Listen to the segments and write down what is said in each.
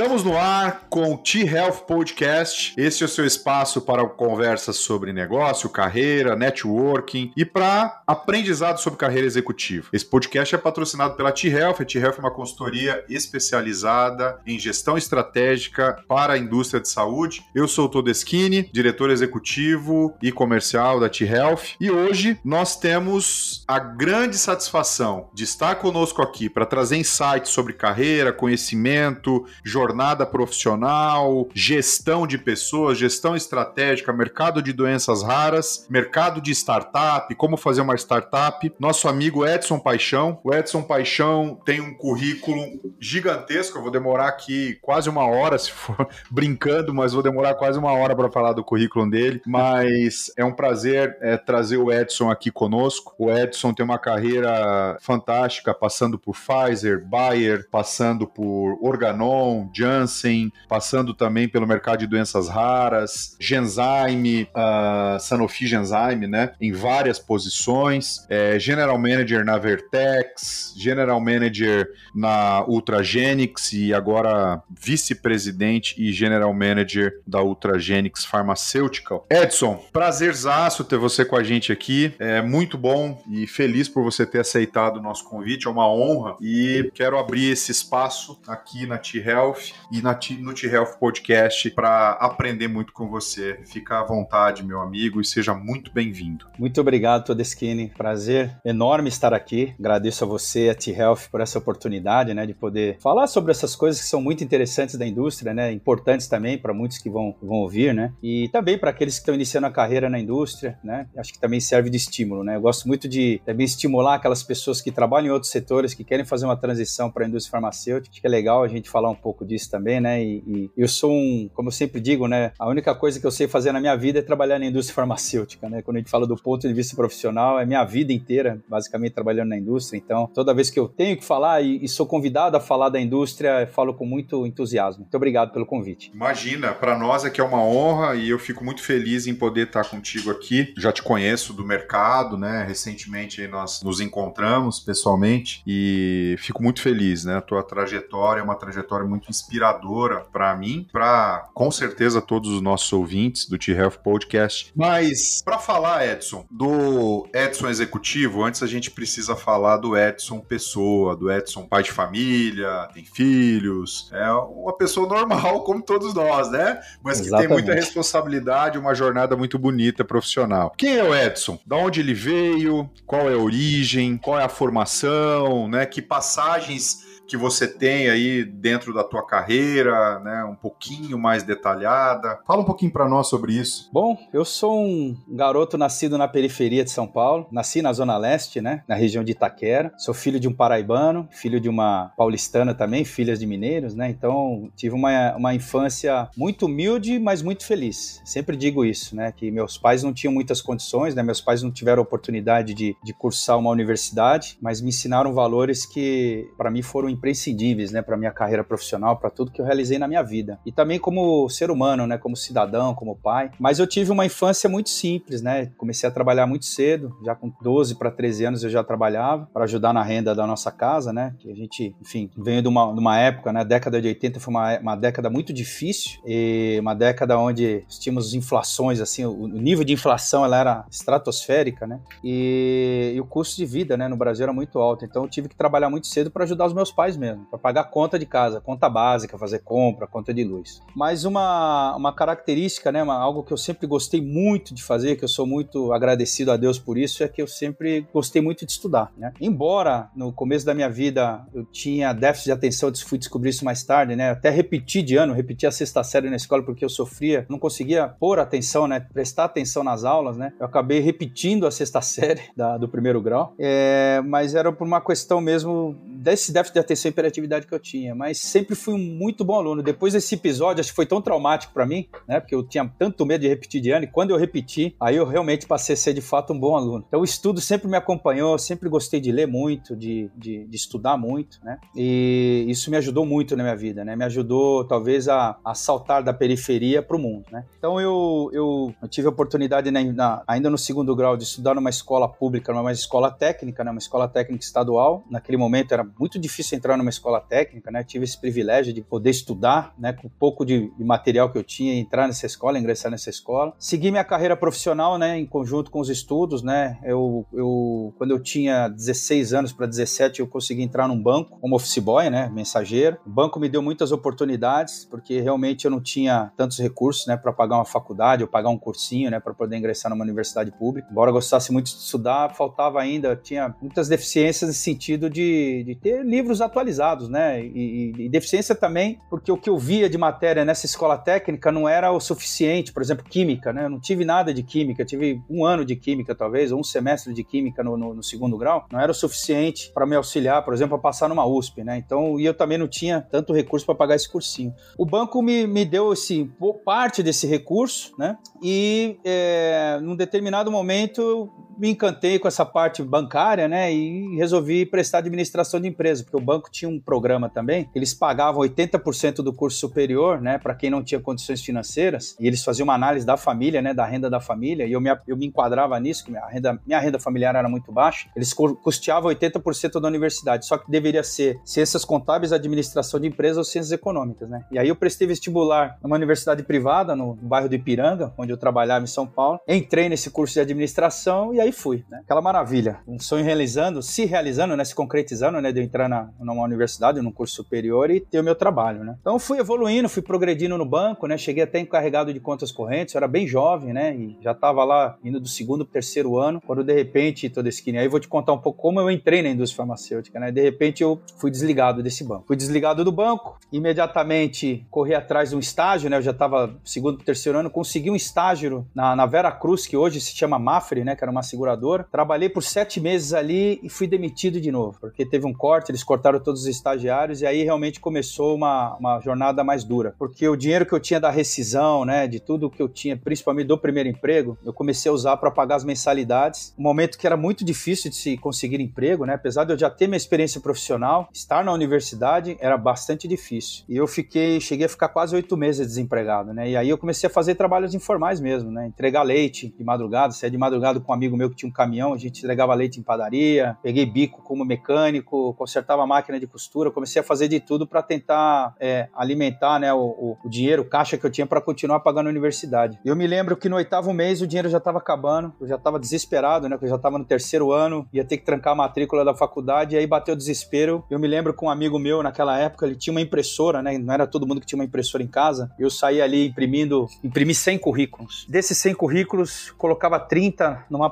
Estamos no ar com o T-Health Podcast. Este é o seu espaço para conversas sobre negócio, carreira, networking e para aprendizado sobre carreira executiva. Esse podcast é patrocinado pela T-Health. A T-Health é uma consultoria especializada em gestão estratégica para a indústria de saúde. Eu sou o Todeschini, diretor executivo e comercial da T-Health. E hoje nós temos a grande satisfação de estar conosco aqui para trazer insights sobre carreira, conhecimento, jornada profissional, gestão de pessoas, gestão estratégica, mercado de doenças raras, mercado de startup, como fazer uma startup. Nosso amigo Edson Paixão. O Edson Paixão tem um currículo gigantesco. Eu vou demorar aqui quase uma hora, se for brincando, mas vou demorar quase uma hora para falar do currículo dele. Mas é um prazer é, trazer o Edson aqui conosco. O Edson tem uma carreira fantástica, passando por Pfizer, Bayer, passando por Organon, Janssen, passando também pelo mercado de doenças raras, Genzyme, uh, Sanofi Genzyme, né? Em várias posições, é, General Manager na Vertex, General Manager na Ultragenix e agora vice-presidente e General Manager da Ultragenix Pharmaceutical. Edson, prazerzaço ter você com a gente aqui. É muito bom e feliz por você ter aceitado o nosso convite. É uma honra e quero abrir esse espaço aqui na T-Health Health e na, no T-Health Podcast para aprender muito com você. Fica à vontade, meu amigo, e seja muito bem-vindo. Muito obrigado, Todeschini. Prazer enorme estar aqui. Agradeço a você, a T-Health, por essa oportunidade né, de poder falar sobre essas coisas que são muito interessantes da indústria, né, importantes também para muitos que vão, vão ouvir, né, e também para aqueles que estão iniciando a carreira na indústria. Né, acho que também serve de estímulo. Né, eu gosto muito de também estimular aquelas pessoas que trabalham em outros setores, que querem fazer uma transição para a indústria farmacêutica. Acho que é legal a gente falar um pouco pouco também, né? E, e, eu sou um, como eu sempre digo, né? A única coisa que eu sei fazer na minha vida é trabalhar na indústria farmacêutica, né? Quando a gente fala do ponto de vista profissional, é minha vida inteira, basicamente trabalhando na indústria. Então, toda vez que eu tenho que falar e, e sou convidado a falar da indústria, falo com muito entusiasmo. Muito obrigado pelo convite. Imagina, para nós é que é uma honra e eu fico muito feliz em poder estar contigo aqui. Já te conheço do mercado, né? Recentemente nós nos encontramos pessoalmente e fico muito feliz, né? A tua trajetória é uma trajetória muito muito inspiradora para mim, para com certeza todos os nossos ouvintes do T-Health Podcast. Mas para falar, Edson, do Edson executivo, antes a gente precisa falar do Edson pessoa, do Edson pai de família, tem filhos, é uma pessoa normal como todos nós, né? Mas que Exatamente. tem muita responsabilidade, uma jornada muito bonita profissional. Quem é o Edson? Da onde ele veio? Qual é a origem? Qual é a formação, né? Que passagens que você tem aí dentro da tua carreira, né, um pouquinho mais detalhada. Fala um pouquinho para nós sobre isso. Bom, eu sou um garoto nascido na periferia de São Paulo, nasci na zona leste, né, na região de Itaquera. Sou filho de um paraibano, filho de uma paulistana também, filhas de mineiros, né? Então, tive uma, uma infância muito humilde, mas muito feliz. Sempre digo isso, né, que meus pais não tinham muitas condições, né? Meus pais não tiveram oportunidade de, de cursar uma universidade, mas me ensinaram valores que para mim foram imprescindíveis, né, para minha carreira profissional, para tudo que eu realizei na minha vida. E também como ser humano, né, como cidadão, como pai. Mas eu tive uma infância muito simples, né? Comecei a trabalhar muito cedo, já com 12 para 13 anos eu já trabalhava para ajudar na renda da nossa casa, né? Que a gente, enfim, veio de uma, de uma época, né, década de 80 foi uma, uma década muito difícil e uma década onde tínhamos inflações assim, o, nível de inflação ela era estratosférica, né? E, e o custo de vida, né, no Brasil era muito alto. Então eu tive que trabalhar muito cedo para ajudar os meus pais mesmo, para pagar conta de casa, conta básica, fazer compra, conta de luz. Mas uma, uma característica, né, uma, algo que eu sempre gostei muito de fazer, que eu sou muito agradecido a Deus por isso, é que eu sempre gostei muito de estudar. Né? Embora no começo da minha vida eu tinha déficit de atenção, fui descobrir isso mais tarde, né? Até repeti de ano, repeti a sexta série na escola porque eu sofria, não conseguia pôr atenção, né? Prestar atenção nas aulas, né? Eu acabei repetindo a sexta série da, do primeiro grau, é, mas era por uma questão mesmo desse déficit de atenção e hiperatividade que eu tinha. Mas sempre fui um muito bom aluno. Depois desse episódio, acho que foi tão traumático para mim, né? Porque eu tinha tanto medo de repetir de ano, e quando eu repeti, aí eu realmente passei a ser de fato um bom aluno. Então o estudo sempre me acompanhou, sempre gostei de ler muito, de, de, de estudar muito, né? E isso me ajudou muito na minha vida, né? Me ajudou talvez a, a saltar da periferia para o mundo, né? Então eu, eu, eu tive a oportunidade, na, na, ainda no segundo grau, de estudar numa escola pública, numa escola técnica, né? Uma escola técnica estadual. Naquele momento era muito difícil entrar numa escola técnica, né? Tive esse privilégio de poder estudar, né? Com pouco de, de material que eu tinha, entrar nessa escola, ingressar nessa escola. Segui minha carreira profissional, né? Em conjunto com os estudos, né? Eu, eu quando eu tinha 16 anos para 17, eu consegui entrar num banco como office boy, né? Mensageiro. O banco me deu muitas oportunidades, porque realmente eu não tinha tantos recursos, né? Para pagar uma faculdade ou pagar um cursinho, né? Para poder ingressar numa universidade pública. Embora eu gostasse muito de estudar, faltava ainda, tinha muitas deficiências nesse sentido de, de ter livros atualizados, né? E, e, e, deficiência também, porque o que eu via de matéria nessa escola técnica não era o suficiente, por exemplo, química, né? Eu não tive nada de química, tive um ano de química, talvez, ou um semestre de química no, no, no segundo grau, não era o suficiente para me auxiliar, por exemplo, a passar numa USP, né? Então, e eu também não tinha tanto recurso para pagar esse cursinho. O banco me, me deu esse, parte desse recurso, né? E é, num determinado momento me encantei com essa parte bancária, né? E resolvi prestar administração de empresa, porque o banco tinha um programa também. Eles pagavam 80% do curso superior, né? Para quem não tinha condições financeiras. E eles faziam uma análise da família, né? Da renda da família. E eu me, eu me enquadrava nisso, que minha renda, minha renda familiar era muito baixa. Eles custeavam 80% da universidade. Só que deveria ser ciências contábeis, administração de empresa ou ciências econômicas, né? E aí eu prestei vestibular numa universidade privada, no bairro do Ipiranga, onde eu trabalhava em São Paulo. Entrei nesse curso de administração e aí fui, né? Aquela maravilha, um sonho realizando, se realizando, né? Se concretizando, né? De eu entrar na, numa universidade, num curso superior e ter o meu trabalho, né? Então fui evoluindo, fui progredindo no banco, né? Cheguei até encarregado de contas correntes, eu era bem jovem, né? E já estava lá indo do segundo para terceiro ano, quando de repente, toda esquina, aí vou te contar um pouco como eu entrei na indústria farmacêutica, né? De repente eu fui desligado desse banco. Fui desligado do banco, imediatamente corri atrás de um estágio, né? Eu já estava segundo para terceiro ano, consegui um estágio na, na Vera Cruz, que hoje se chama Mafre, né? Que era uma seguradora. Trabalhei por sete meses ali e fui demitido de novo, porque teve um corte, eles cortaram todos os estagiários e aí realmente começou uma, uma jornada mais dura. Porque o dinheiro que eu tinha da rescisão, né, de tudo que eu tinha, principalmente do primeiro emprego, eu comecei a usar para pagar as mensalidades. Um momento que era muito difícil de se conseguir emprego, né? Apesar de eu já ter minha experiência profissional, estar na universidade era bastante difícil. E eu fiquei, cheguei a ficar quase oito meses desempregado, né? E aí eu comecei a fazer trabalhos informais mesmo, né? Entregar leite de madrugada, sair de madrugada com um amigo meu que tinha um caminhão a gente entregava leite em padaria, peguei bico como mecânico, consertava máquina de costura, comecei a fazer de tudo para tentar é, alimentar né, o, o, o, dinheiro, o caixa que eu tinha para continuar pagando a universidade. Eu me lembro que no oitavo mês o dinheiro já estava acabando, eu já estava desesperado, né? eu já estava no terceiro ano, ia ter que trancar a matrícula da faculdade, e aí bateu o desespero. Eu me lembro com um amigo meu naquela época, ele tinha uma impressora, né? Não era todo mundo que tinha uma impressora em casa. Eu saí ali imprimindo, imprimi 100 currículos. Desses 100 currículos, colocava 30 numa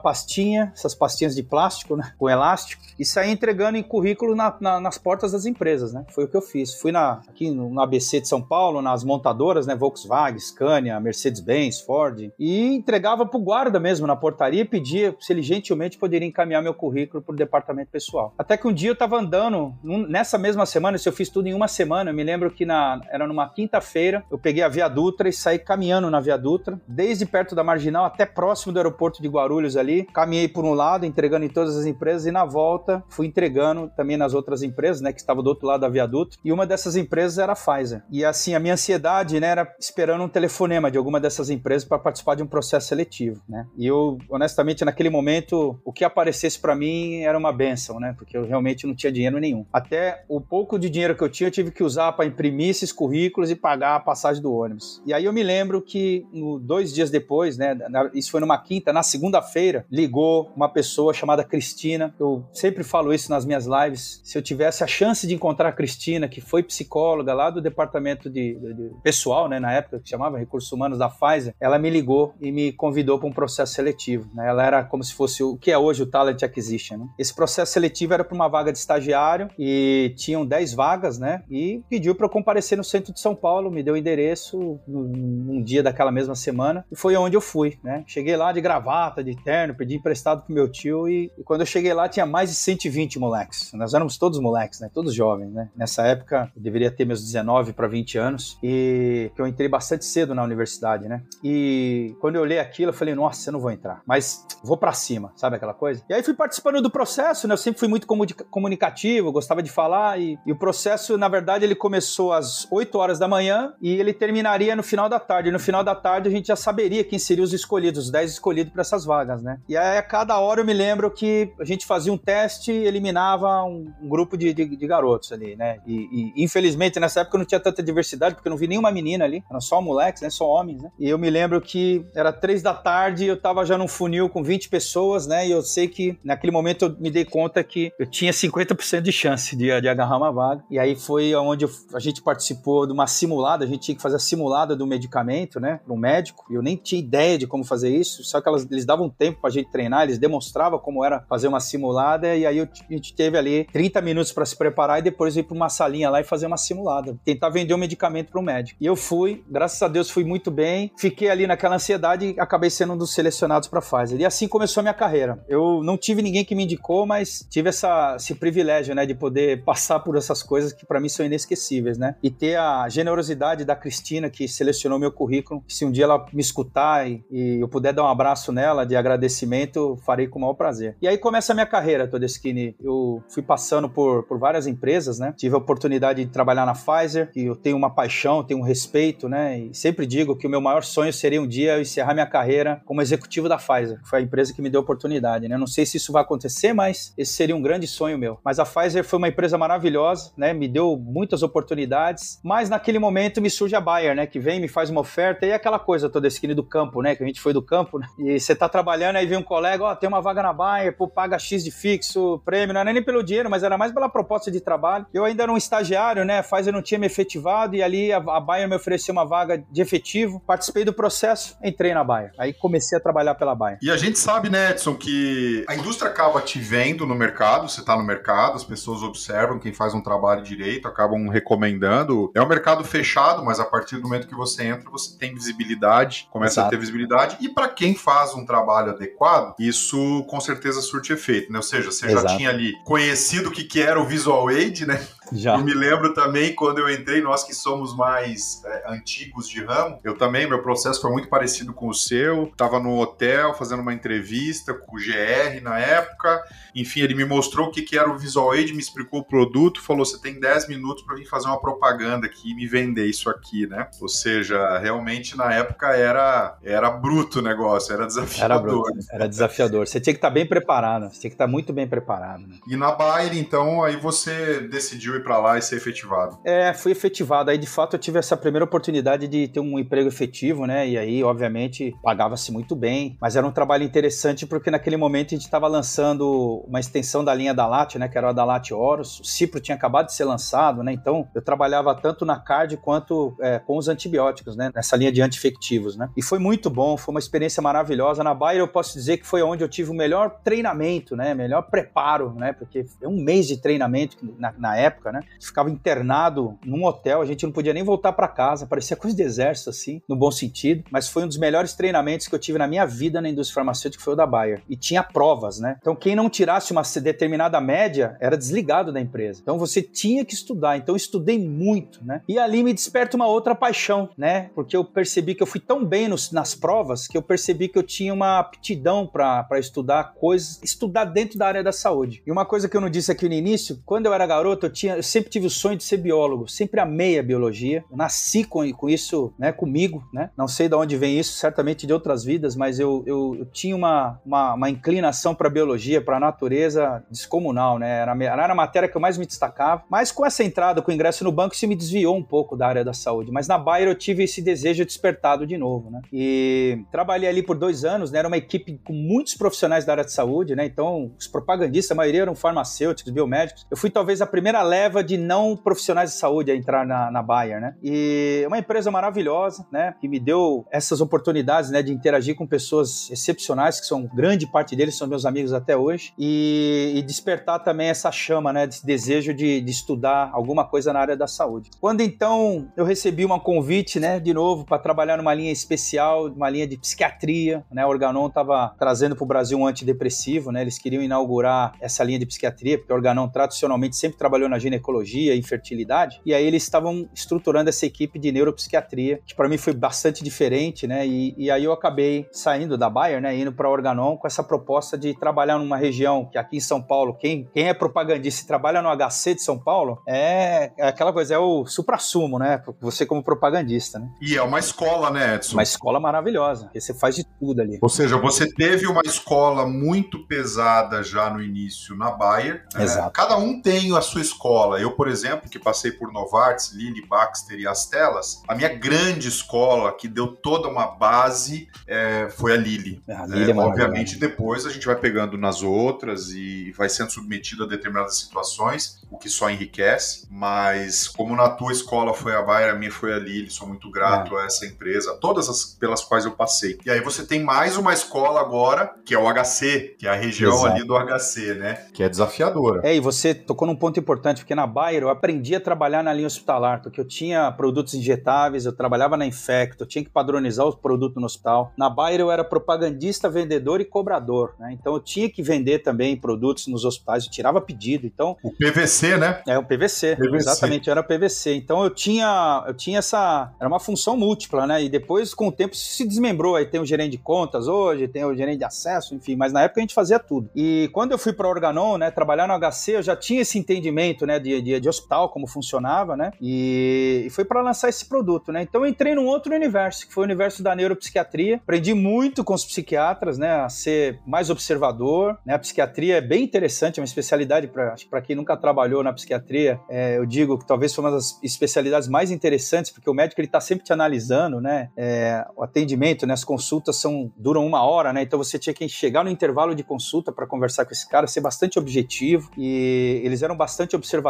essas pastinhas de plástico, né, com elástico, e sair entregando em currículo na, na, nas portas das empresas, né? Foi o que eu fiz. Fui na, aqui no, no ABC de São Paulo, nas montadoras, né, Volkswagen, Scania, Mercedes-Benz, Ford, e entregava pro guarda mesmo na portaria e pedia se ele gentilmente poderia encaminhar meu currículo pro departamento pessoal. Até que um dia eu tava andando, num, nessa mesma semana, isso eu fiz tudo em uma semana, eu me lembro que na, era numa quinta-feira, eu peguei a Via Dutra e saí caminhando na Via Dutra, desde perto da Marginal até próximo do aeroporto de Guarulhos ali, caminhei por um lado, entregando em todas as empresas, e na volta fui entregando também nas outras empresas, né, que estava do outro lado da viaduto, e uma dessas empresas era a Pfizer. E assim, a minha ansiedade, né, era esperando um telefonema de alguma dessas empresas para participar de um processo seletivo, né? E eu, honestamente, naquele momento, o que aparecesse para mim era uma benção, né? Porque eu realmente não tinha dinheiro nenhum. Até o pouco de dinheiro que eu tinha, eu tive que usar para imprimir esses currículos e pagar a passagem do ônibus. E aí eu me lembro que no, dois dias depois, né, isso foi numa quinta, na segunda-feira, ligou uma pessoa chamada Cristina. Eu sempre falo isso nas minhas lives. Se eu tivesse a chance de encontrar a Cristina, que foi psicóloga lá do departamento de, de, de pessoal, né, na época que chamava Recursos Humanos da Pfizer, ela me ligou e me convidou para um processo seletivo. Né? Ela era como se fosse o que é hoje o Talent Acquisition. Né? Esse processo seletivo era para uma vaga de estagiário e tinham 10 vagas, né? E pediu para eu comparecer no centro de São Paulo, me deu o endereço num dia daquela mesma semana e foi onde eu fui, né? Cheguei lá de gravata, de terno, pedi emprestado pro meu tio e, e, quando eu cheguei lá tinha mais de 120 moleques. Nós éramos todos moleques, né? Todos jovens, né? Nessa época eu deveria ter meus 19 para 20 anos e que eu entrei bastante cedo na universidade, né? E quando eu olhei aquilo eu falei, nossa, eu não vou entrar, mas vou para cima, sabe aquela coisa? E aí fui participando do processo, né? Eu sempre fui muito comunicativo, gostava de falar e, e o processo, na verdade, ele começou às 8 horas da manhã e ele terminaria no final da tarde. E no final da tarde a gente já saberia quem seriam os escolhidos, os 10 escolhidos para essas vagas, né? E aí a cada hora eu me lembro que a gente fazia um teste e eliminava um, um grupo de, de, de, garotos ali, né? E, e, infelizmente nessa época não tinha tanta diversidade, porque eu não vi nenhuma menina ali, eram só moleques, né? Só homens, né? E eu me lembro que era três da tarde eu tava já num funil com 20 pessoas, né? E eu sei que naquele momento eu me dei conta que eu tinha 50% de chance de, de agarrar uma vaga. E aí foi onde eu, a gente participou de uma simulada, a gente tinha que fazer a simulada do medicamento, né? Para um médico. E eu nem tinha ideia de como fazer isso, só que elas, eles davam tempo pra gente treinar, eles demonstravam como era fazer uma simulada. E aí a gente teve ali 30 minutos para se preparar e depois ir para uma salinha lá e fazer uma simulada. Tentar vender um medicamento para o médico. E eu fui, graças a Deus fui muito bem. Fiquei ali naquela ansiedade e acabei sendo um dos selecionados para Pfizer. E assim começou a minha carreira. Eu não tive ninguém que me indicou, mas tive essa, esse privilégio, né, de poder passar por essas coisas que para mim são inesquecíveis, né? E ter a generosidade da Cristina que selecionou meu currículo. Se um dia ela me escutar e, e eu puder dar um abraço nela de agradecimento, farei com o maior prazer. E aí começa a minha carreira, Todeskine. Eu fui passando por, por várias empresas, né? Tive a oportunidade de trabalhar na Pfizer, que eu tenho uma paixão, tenho um respeito, né? E sempre digo que o meu maior sonho seria um dia encerrar minha carreira como executivo da Pfizer, que foi a empresa que me deu a oportunidade, né? Eu não sei se isso vai acontecer, mas esse seria um grande sonho meu. Mas a Pfizer foi uma empresa maravilhosa, né? Me deu muitas oportunidades, mas naquele momento me surge a Bayer, né? Que vem, me faz uma oferta e é aquela coisa toda do campo, né? Que a gente foi do campo, né? E você tá trabalhando, aí vem um colega, ó, oh, tem uma vaga na Bayer, pô, paga X de fixo, prêmio, não era nem pelo dinheiro, mas era mais pela proposta de trabalho. Eu ainda era um estagiário, né? Pfizer não tinha me efetivado e ali a, a Bayer me ofereceu uma vaga de efetivo. Participei do processo, entrei na Bayer. Aí comecei a trabalhar pela Bayer. E a gente sabe, né, Edson, que a indústria acaba te vendo no mercado, você está no mercado, as pessoas observam quem faz um trabalho direito, acabam recomendando. É um mercado fechado, mas a partir do momento que você entra, você tem visibilidade, começa Exato. a ter visibilidade. E para quem faz um trabalho adequado, isso com certeza surte efeito, né? Ou seja, você Exato. já tinha ali conhecido o que, que era o Visual Aid, né? Já. Eu me lembro também quando eu entrei, nós que somos mais é, antigos de ramo, eu também, meu processo foi muito parecido com o seu. Tava no hotel fazendo uma entrevista com o GR na época. Enfim, ele me mostrou o que, que era o Visual Aid, me explicou o produto, falou: você tem 10 minutos para vir fazer uma propaganda aqui e me vender isso aqui, né? Ou seja, realmente na época era, era bruto o negócio, era desafiador. Era, bruto, era desafiador. Você tinha que estar tá bem preparado, você tinha que estar tá muito bem preparado. Né? E na Bayer, então, aí você decidiu ir para lá e ser efetivado? É, fui efetivado. Aí, de fato, eu tive essa primeira oportunidade de ter um emprego efetivo, né? E aí, obviamente, pagava-se muito bem. Mas era um trabalho interessante porque naquele momento a gente estava lançando uma extensão da linha da Lat, né? Que era a da Lat Horus. O Cipro tinha acabado de ser lançado, né? Então, eu trabalhava tanto na CARD quanto é, com os antibióticos, né? Nessa linha de antifectivos, né? E foi muito bom, foi uma experiência maravilhosa. Na Bayer, eu posso dizer que foi onde eu tive o melhor treinamento, né? Melhor preparo, né? Porque é um mês de treinamento na, na época, época, né? Ficava internado num hotel, a gente não podia nem voltar para casa, parecia coisa de exército, assim, no bom sentido. Mas foi um dos melhores treinamentos que eu tive na minha vida na indústria farmacêutica, foi o da Bayer. E tinha provas, né? Então, quem não tirasse uma determinada média era desligado da empresa. Então, você tinha que estudar. Então, eu estudei muito, né? E ali me desperta uma outra paixão, né? Porque eu percebi que eu fui tão bem nos, nas provas que eu percebi que eu tinha uma aptidão para estudar coisas, estudar dentro da área da saúde. E uma coisa que eu não disse aqui no início, quando eu era garoto, eu tinha eu sempre tive o sonho de ser biólogo, sempre amei a biologia. Eu nasci com, com isso, né, comigo, né? Não sei de onde vem isso, certamente de outras vidas, mas eu, eu, eu tinha uma, uma, uma inclinação para biologia, para a natureza descomunal, né? Era, era a matéria que eu mais me destacava. Mas com essa entrada, com o ingresso no banco, isso me desviou um pouco da área da saúde. Mas na Bayer eu tive esse desejo despertado de novo, né? E trabalhei ali por dois anos, né? Era uma equipe com muitos profissionais da área de saúde, né? Então, os propagandistas, a maioria eram farmacêuticos, biomédicos. Eu fui talvez a primeira leva leva de não profissionais de saúde a entrar na, na Bayer, né? E é uma empresa maravilhosa, né? Que me deu essas oportunidades, né? De interagir com pessoas excepcionais, que são grande parte deles, são meus amigos até hoje, e, e despertar também essa chama, né? Desse desejo de, de, estudar alguma coisa na área da saúde. Quando então eu recebi um convite, né? De novo, para trabalhar numa linha especial, uma linha de psiquiatria, né? O Organon estava trazendo para o Brasil um antidepressivo, né? Eles queriam inaugurar essa linha de psiquiatria, porque o Organon tradicionalmente sempre trabalhou na ginecologia ginecologia, infertilidade, e aí eles estavam estruturando essa equipe de neuropsiquiatria, que para mim foi bastante diferente, né? E, e, aí eu acabei saindo da Bayer, né? Indo para Organon com essa proposta de trabalhar numa região que aqui em São Paulo, quem, quem é propagandista e trabalha no HC de São Paulo, é, é aquela coisa, é o supra-sumo, né? Você como propagandista, né? E é uma escola, né, Edson? Uma escola maravilhosa, porque você faz de tudo ali. Ou seja, você teve uma escola muito pesada já no início na Bayer. Né? Exato. Cada um tem a sua escola. Eu, por exemplo, que passei por Novartis, Lilly, Baxter e Astelas, a minha grande escola, que deu toda uma base, é, foi a Lilly. A Lilly é, é obviamente, depois a gente vai pegando nas outras e vai sendo submetido a determinadas situações, o que só enriquece. Mas como na tua escola foi a Bayer, a minha foi a Lilly, sou muito grato é. a essa empresa, todas as pelas quais eu passei. E aí você tem mais uma escola agora, que é o HC, que é a região Exato. ali do HC, né? Que é desafiadora. É, e você tocou num ponto importante, porque na Bayer eu aprendi a trabalhar na linha hospitalar, porque eu tinha produtos injetáveis, eu trabalhava na Infecto, eu tinha que padronizar os produtos no hospital. Na Bayer eu era propagandista, vendedor e cobrador, né? Então eu tinha que vender também produtos nos hospitais, eu tirava pedido. Então o PVC, né? É o PVC, PVC. exatamente, era PVC. Então eu tinha, eu tinha essa, era uma função múltipla, né? E depois com o tempo se desmembrou, aí tem o gerente de contas hoje, tem o gerente de acesso, enfim, mas na época a gente fazia tudo. E quando eu fui para Organon, né, trabalhar no HC, eu já tinha esse entendimento, né, de, de, de hospital, como funcionava, né? E, e foi para lançar esse produto, né? Então eu entrei num outro universo, que foi o universo da neuropsiquiatria. Aprendi muito com os psiquiatras, né, a ser mais observador, né? A psiquiatria é bem interessante, é uma especialidade para quem nunca trabalhou na psiquiatria. É, eu digo que talvez foi uma das especialidades mais interessantes, porque o médico ele está sempre te analisando, né? É, o atendimento, né? As consultas são duram uma hora, né? Então você tinha que chegar no intervalo de consulta para conversar com esse cara, ser bastante objetivo e eles eram bastante observadores,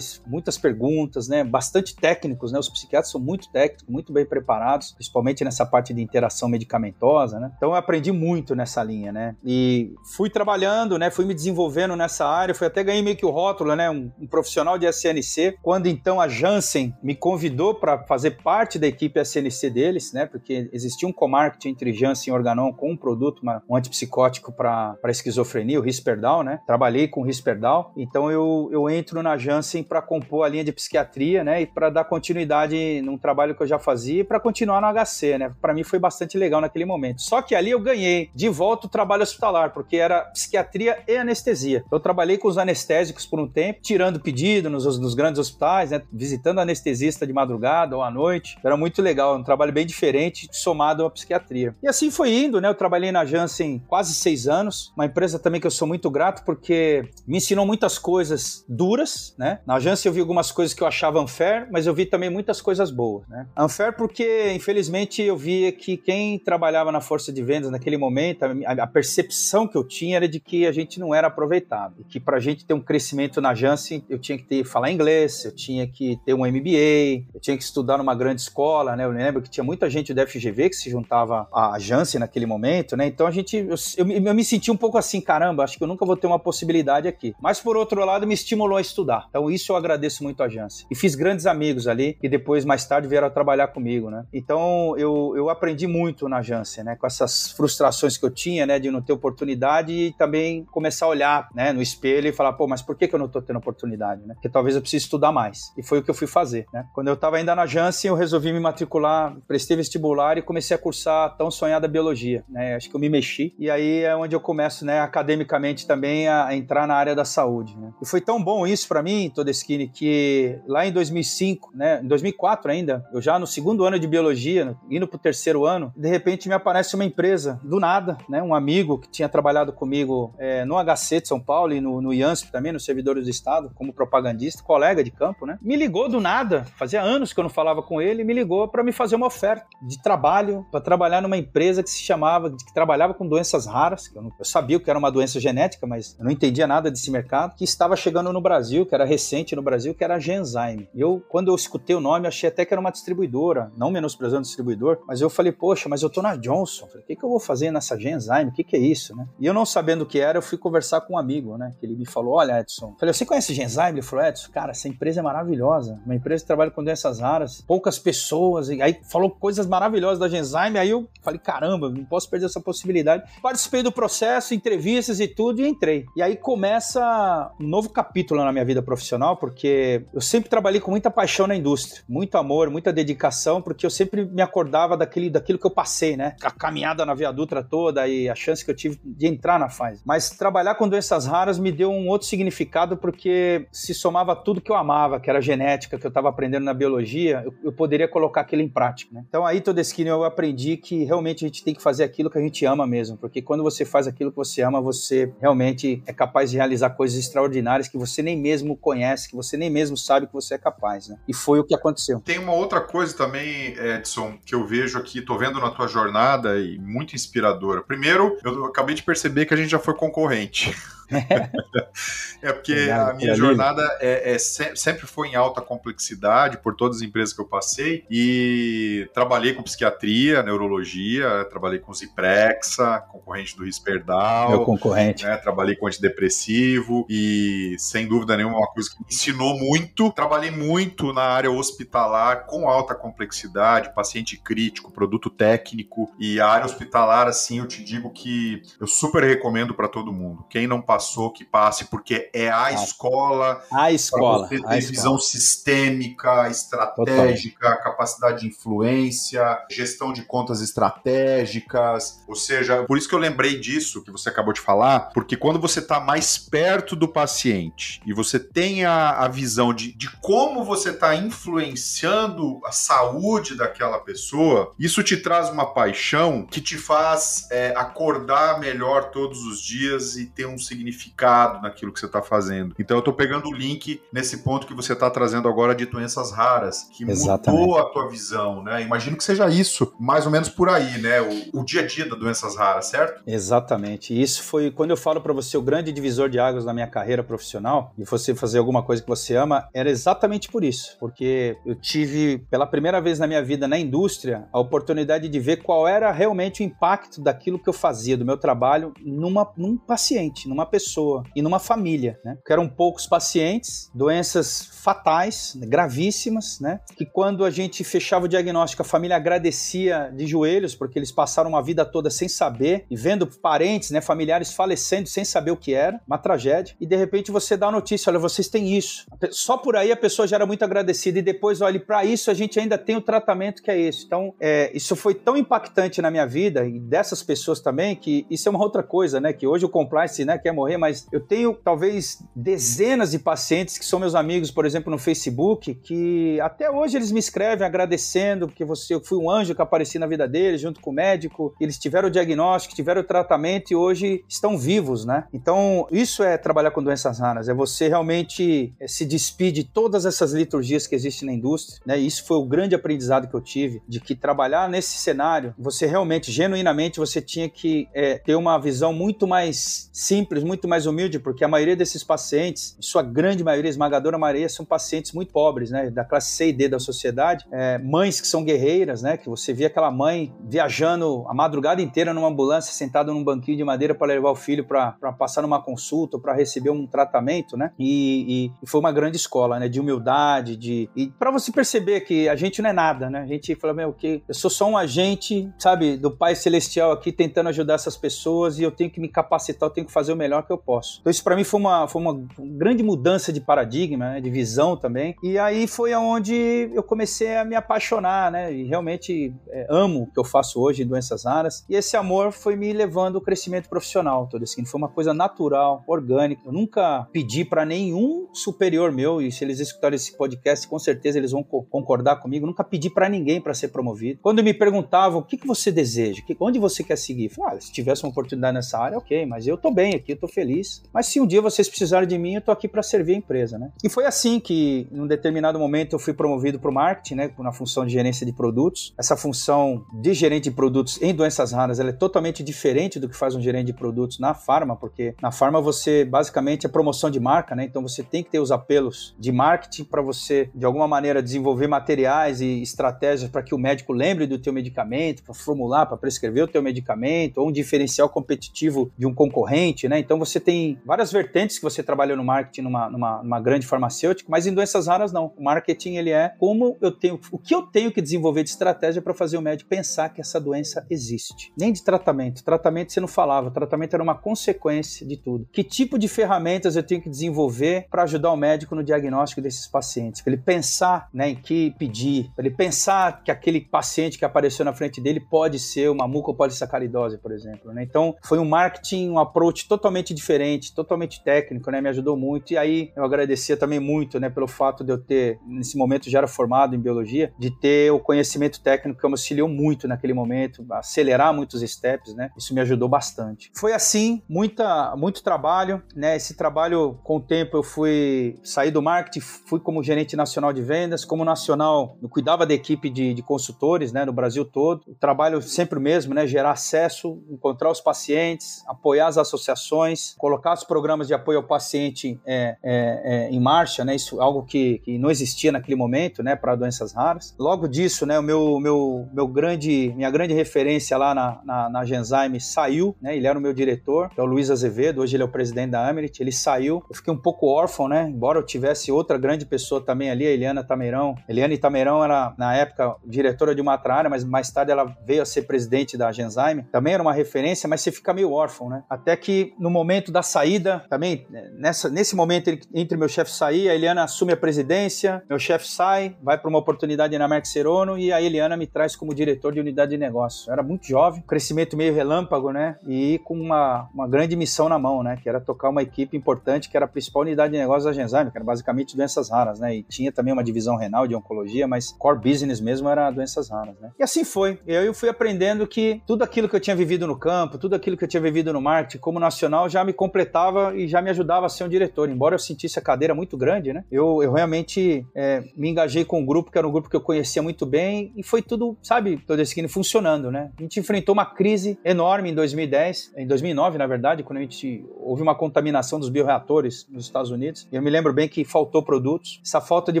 muitas perguntas, né? Bastante técnicos, né? Os psiquiatras são muito técnicos, muito bem preparados, principalmente nessa parte de interação medicamentosa, né? Então eu aprendi muito nessa linha, né? E fui trabalhando, né? Fui me desenvolvendo nessa área, fui até ganhei meio que o rótulo, né? Um, um profissional de SNC. Quando então a Janssen me convidou para fazer parte da equipe SNC deles, né? Porque existia um co-marketing entre Janssen e Organon com um produto, uma, um antipsicótico para esquizofrenia, o Risperdal, né? Trabalhei com o Risperdal, então eu, eu entro na Janssen para compor a linha de psiquiatria, né? E para dar continuidade num trabalho que eu já fazia e para continuar no HC, né? Para mim foi bastante legal naquele momento. Só que ali eu ganhei de volta o trabalho hospitalar, porque era psiquiatria e anestesia. Eu trabalhei com os anestésicos por um tempo, tirando pedido nos, nos grandes hospitais, né? Visitando anestesista de madrugada ou à noite. Era muito legal, um trabalho bem diferente, somado à psiquiatria. E assim foi indo, né? Eu trabalhei na Janssen quase seis anos, uma empresa também que eu sou muito grato porque me ensinou muitas coisas duras, né? Na Janssen eu vi algumas coisas que eu achava unfair, mas eu vi também muitas coisas boas, né? Unfair porque, infelizmente, eu via que quem trabalhava na força de vendas naquele momento, a, a percepção que eu tinha era de que a gente não era aproveitado. E que pra gente ter um crescimento na Janssen, eu tinha que ter, falar inglês, eu tinha que ter um MBA, eu tinha que estudar numa grande escola, né? Eu lembro que tinha muita gente do FGV que se juntava à Janssen naquele momento, né? Então a gente, eu, eu, eu me senti um pouco assim, caramba, acho que eu nunca vou ter uma possibilidade aqui. Mas por outro lado, me estimulou a estudar. Então isso eu agradeço muito a Janssen. E fiz grandes amigos ali, que depois, mais tarde, vieram a trabalhar comigo, né? Então eu, eu aprendi muito na Janssen, né? Com essas frustrações que eu tinha, né? De não ter oportunidade e também começar a olhar, né? No espelho e falar, pô, mas por que, que eu não tô tendo oportunidade, né? Porque talvez eu precise estudar mais. E foi o que eu fui fazer, né? Quando eu tava ainda na Janssen, eu resolvi me matricular, prestei vestibular e comecei a cursar a tão sonhada biologia, né? Acho que eu me mexi e aí é onde eu começo, né, academicamente também a, entrar na área da saúde, né? E foi tão bom isso para mim, Todeskine, que lá em 2005, né, em 2004 ainda, eu já no segundo ano de biologia, indo pro terceiro ano, de repente me aparece uma empresa, do nada, né, um amigo que tinha trabalhado comigo é, no HC de São Paulo e no, no IANSP também, no Servidores do Estado, como propagandista, colega de campo, né? Me ligou do nada, fazia anos que eu não falava com ele, me ligou para me fazer uma oferta de trabalho, para trabalhar numa empresa que se chamava, que trabalhava com doenças raras, que eu, não, eu sabia que era uma doença genética, mas eu não entendia nada desse mercado, que estava chegando no Brasil, que era recente no Brasil, que era a Genzyme. Eu, quando eu escutei o nome, achei até que era uma distribuidora, não menosprezando o distribuidor, mas eu falei, poxa, mas eu tô na Johnson, falei, o que, que eu vou fazer nessa Genzyme? O que, que é isso, né? E eu não sabendo o que era, eu fui conversar com um amigo, né? Que ele me falou, olha, Edson, falei, você conhece Genzyme? Ele falou, Edson, cara, essa empresa é maravilhosa, uma empresa que trabalha com doenças raras, poucas pessoas, e aí falou coisas maravilhosas da Genzyme, aí eu falei, caramba, não posso perder essa possibilidade. Participei do processo, entrevistas e tudo, e entrei. E aí começa um novo capítulo na minha vida profissional porque eu sempre trabalhei com muita paixão na indústria, muito amor, muita dedicação, porque eu sempre me acordava daquele, daquilo que eu passei, né? A caminhada na Via Dutra toda e a chance que eu tive de entrar na fase. Mas trabalhar com doenças raras me deu um outro significado porque se somava tudo que eu amava, que era genética, que eu estava aprendendo na biologia, eu, eu, poderia colocar aquilo em prática, né? Então aí, Todeskine, eu aprendi que realmente a gente tem que fazer aquilo que a gente ama mesmo, porque quando você faz aquilo que você ama, você realmente é capaz de realizar coisas extraordinárias que você nem mesmo conhece, que você nem mesmo sabe que você é capaz, né? E foi o que aconteceu. Tem uma outra coisa também, Edson, que eu vejo aqui, tô vendo na tua jornada e muito inspiradora. Primeiro, eu acabei de perceber que a gente já foi concorrente. é porque a minha jornada é, é, sempre foi em alta complexidade por todas as empresas que eu passei e trabalhei com psiquiatria, neurologia, trabalhei com Ziprexa, concorrente do Risperdal. Meu concorrente. Né, trabalhei com antidepressivo e sem dúvida nenhuma uma coisa que me ensinou muito. Trabalhei muito na área hospitalar com alta complexidade, paciente crítico, produto técnico e a área hospitalar assim eu te digo que eu super recomendo para todo mundo. Quem não passou passou, que passe, porque é a escola. A escola. Você ter visão sistêmica, estratégica, Total. capacidade de influência, gestão de contas estratégicas. Ou seja, por isso que eu lembrei disso que você acabou de falar, porque quando você está mais perto do paciente e você tem a, a visão de, de como você está influenciando a saúde daquela pessoa, isso te traz uma paixão que te faz é, acordar melhor todos os dias e ter um significado significado naquilo que você está fazendo. Então eu estou pegando o link nesse ponto que você está trazendo agora de doenças raras, que Exatamente. mudou a tua visão, né? Imagino que seja isso, mais ou menos por aí, né? O, o dia a dia das doenças raras, certo? Exatamente. Isso foi quando eu falo para você o grande divisor de águas na minha carreira profissional e você fazer alguma coisa que você ama, era exatamente por isso, porque eu tive pela primeira vez na minha vida na indústria a oportunidade de ver qual era realmente o impacto daquilo que eu fazia do meu trabalho numa num paciente, numa pessoa pessoa e numa família, né? Porque eram poucos pacientes, doenças fatais, gravíssimas, né? Que quando a gente fechava o diagnóstico, a família agradecia de joelhos, porque eles passaram uma vida toda sem saber e vendo parentes, né, familiares falecendo sem saber o que era, uma tragédia. E de repente você dá a notícia, olha, vocês têm isso. Só por aí a pessoa já era muito agradecida e depois, olha, para isso a gente ainda tem o tratamento que é esse. Então, é, isso foi tão impactante na minha vida e dessas pessoas também que isso é uma outra coisa, né? Que hoje o compliance, né, quer morrer morrer, mas eu tenho talvez dezenas de pacientes que são meus amigos, por exemplo, no Facebook, que até hoje eles me escrevem agradecendo porque você, eu fui um anjo que apareci na vida deles, junto com o médico. Eles tiveram o diagnóstico, tiveram o tratamento e hoje estão vivos, né? Então, isso é trabalhar com doenças raras, é você realmente é, se despir de todas essas liturgias que existem na indústria, né? E isso foi o grande aprendizado que eu tive, de que trabalhar nesse cenário, você realmente, genuinamente, você tinha que é, ter uma visão muito mais simples, muito mais humilde, porque a maioria desses pacientes, sua grande maioria, esmagadora maioria, são pacientes muito pobres, né? Da classe C e D da sociedade. É, mães que são guerreiras, né? Que você vê aquela mãe viajando a madrugada inteira numa ambulância, sentada num banquinho de madeira para levar o filho para passar numa consulta, para receber um tratamento, né? E, e, e, foi uma grande escola, né? De humildade, de. E para você perceber que a gente não é nada, né? A gente fala, meu, que eu sou só um agente, sabe, do Pai Celestial aqui tentando ajudar essas pessoas e eu tenho que me capacitar, eu tenho que fazer o melhor que eu posso. Então isso para mim foi uma, foi uma grande mudança de paradigma, né, de visão também. E aí foi aonde eu comecei a me apaixonar, né, e realmente é, amo o que eu faço hoje em doenças raras. E esse amor foi me levando ao crescimento profissional, todo assim, foi uma coisa natural, orgânica. Eu nunca pedi para nenhum superior meu, e se eles escutarem esse podcast, com certeza eles vão co concordar comigo, nunca pedi para ninguém para ser promovido. Quando me perguntavam o que, que você deseja, que, onde você quer seguir, eu falei, ah, se tivesse uma oportunidade nessa área, ok, mas eu tô bem aqui, eu tô feliz. Mas se um dia vocês precisarem de mim, eu tô aqui para servir a empresa, né? E foi assim que, em um determinado momento, eu fui promovido para o marketing, né? Na função de gerência de produtos. Essa função de gerente de produtos em doenças raras, ela é totalmente diferente do que faz um gerente de produtos na farma, porque na farma você basicamente é promoção de marca, né? Então você tem que ter os apelos de marketing para você, de alguma maneira, desenvolver materiais e estratégias para que o médico lembre do teu medicamento, para formular, para prescrever o teu medicamento, ou um diferencial competitivo de um concorrente, né? Então você tem várias vertentes que você trabalha no marketing numa, numa, numa grande farmacêutica, mas em doenças raras não. O marketing ele é como eu tenho, o que eu tenho que desenvolver de estratégia para fazer o médico pensar que essa doença existe. Nem de tratamento. Tratamento você não falava, tratamento era uma consequência de tudo. Que tipo de ferramentas eu tenho que desenvolver para ajudar o médico no diagnóstico desses pacientes? Para ele pensar né, em que pedir, para ele pensar que aquele paciente que apareceu na frente dele pode ser uma mucopolissacaridose, por exemplo. Né? Então, foi um marketing, um approach totalmente diferente, totalmente técnico, né? Me ajudou muito. E aí, eu agradecia também muito, né, pelo fato de eu ter, nesse momento já era formado em biologia, de ter o conhecimento técnico que me auxiliou muito naquele momento, acelerar muitos steps, né? Isso me ajudou bastante. Foi assim, muita, muito trabalho, né? Esse trabalho, com o tempo, eu fui sair do marketing, fui como gerente nacional de vendas, como nacional, eu cuidava da equipe de, de consultores, né, no Brasil todo. O trabalho sempre o mesmo, né? Gerar acesso, encontrar os pacientes, apoiar as associações, colocar os programas de apoio ao paciente é, é, é, em marcha, né? Isso algo que, que não existia naquele momento, né? Para doenças raras. Logo disso, né? O meu, meu, meu grande, minha grande referência lá na, na, na Genzyme saiu, né? Ele era o meu diretor, que é o Luiz Azevedo. Hoje ele é o presidente da Amerit. Ele saiu. Eu fiquei um pouco órfão, né? Embora eu tivesse outra grande pessoa também ali, a Eliana Tameirão. Eliana Tameirão era na época diretora de uma outra área, mas mais tarde ela veio a ser presidente da Genzyme. Também era uma referência, mas você fica meio órfão, né? Até que no momento da saída, também nessa, nesse momento entre meu chefe sair, a Eliana assume a presidência, meu chefe sai, vai para uma oportunidade na Merck Serono e a Eliana me traz como diretor de unidade de negócio. Eu era muito jovem, crescimento meio relâmpago, né? E com uma, uma grande missão na mão, né? Que era tocar uma equipe importante, que era a principal unidade de negócio da Genzyme, que era basicamente doenças raras, né? E tinha também uma divisão renal de oncologia, mas core business mesmo era doenças raras, né? E assim foi. Eu fui aprendendo que tudo aquilo que eu tinha vivido no campo, tudo aquilo que eu tinha vivido no marketing como nacional já me completava e já me ajudava a ser um diretor. Embora eu sentisse a cadeira muito grande, né? Eu, eu realmente é, me engajei com um grupo que era um grupo que eu conhecia muito bem e foi tudo, sabe, todo esse funcionando, né? A gente enfrentou uma crise enorme em 2010, em 2009, na verdade, quando a gente houve uma contaminação dos bioreatores nos Estados Unidos. E eu me lembro bem que faltou produtos. Essa falta de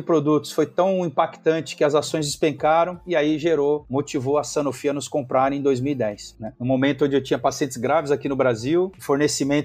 produtos foi tão impactante que as ações despencaram e aí gerou, motivou a Sanofi a nos comprar em 2010, né? No momento onde eu tinha pacientes graves aqui no Brasil, o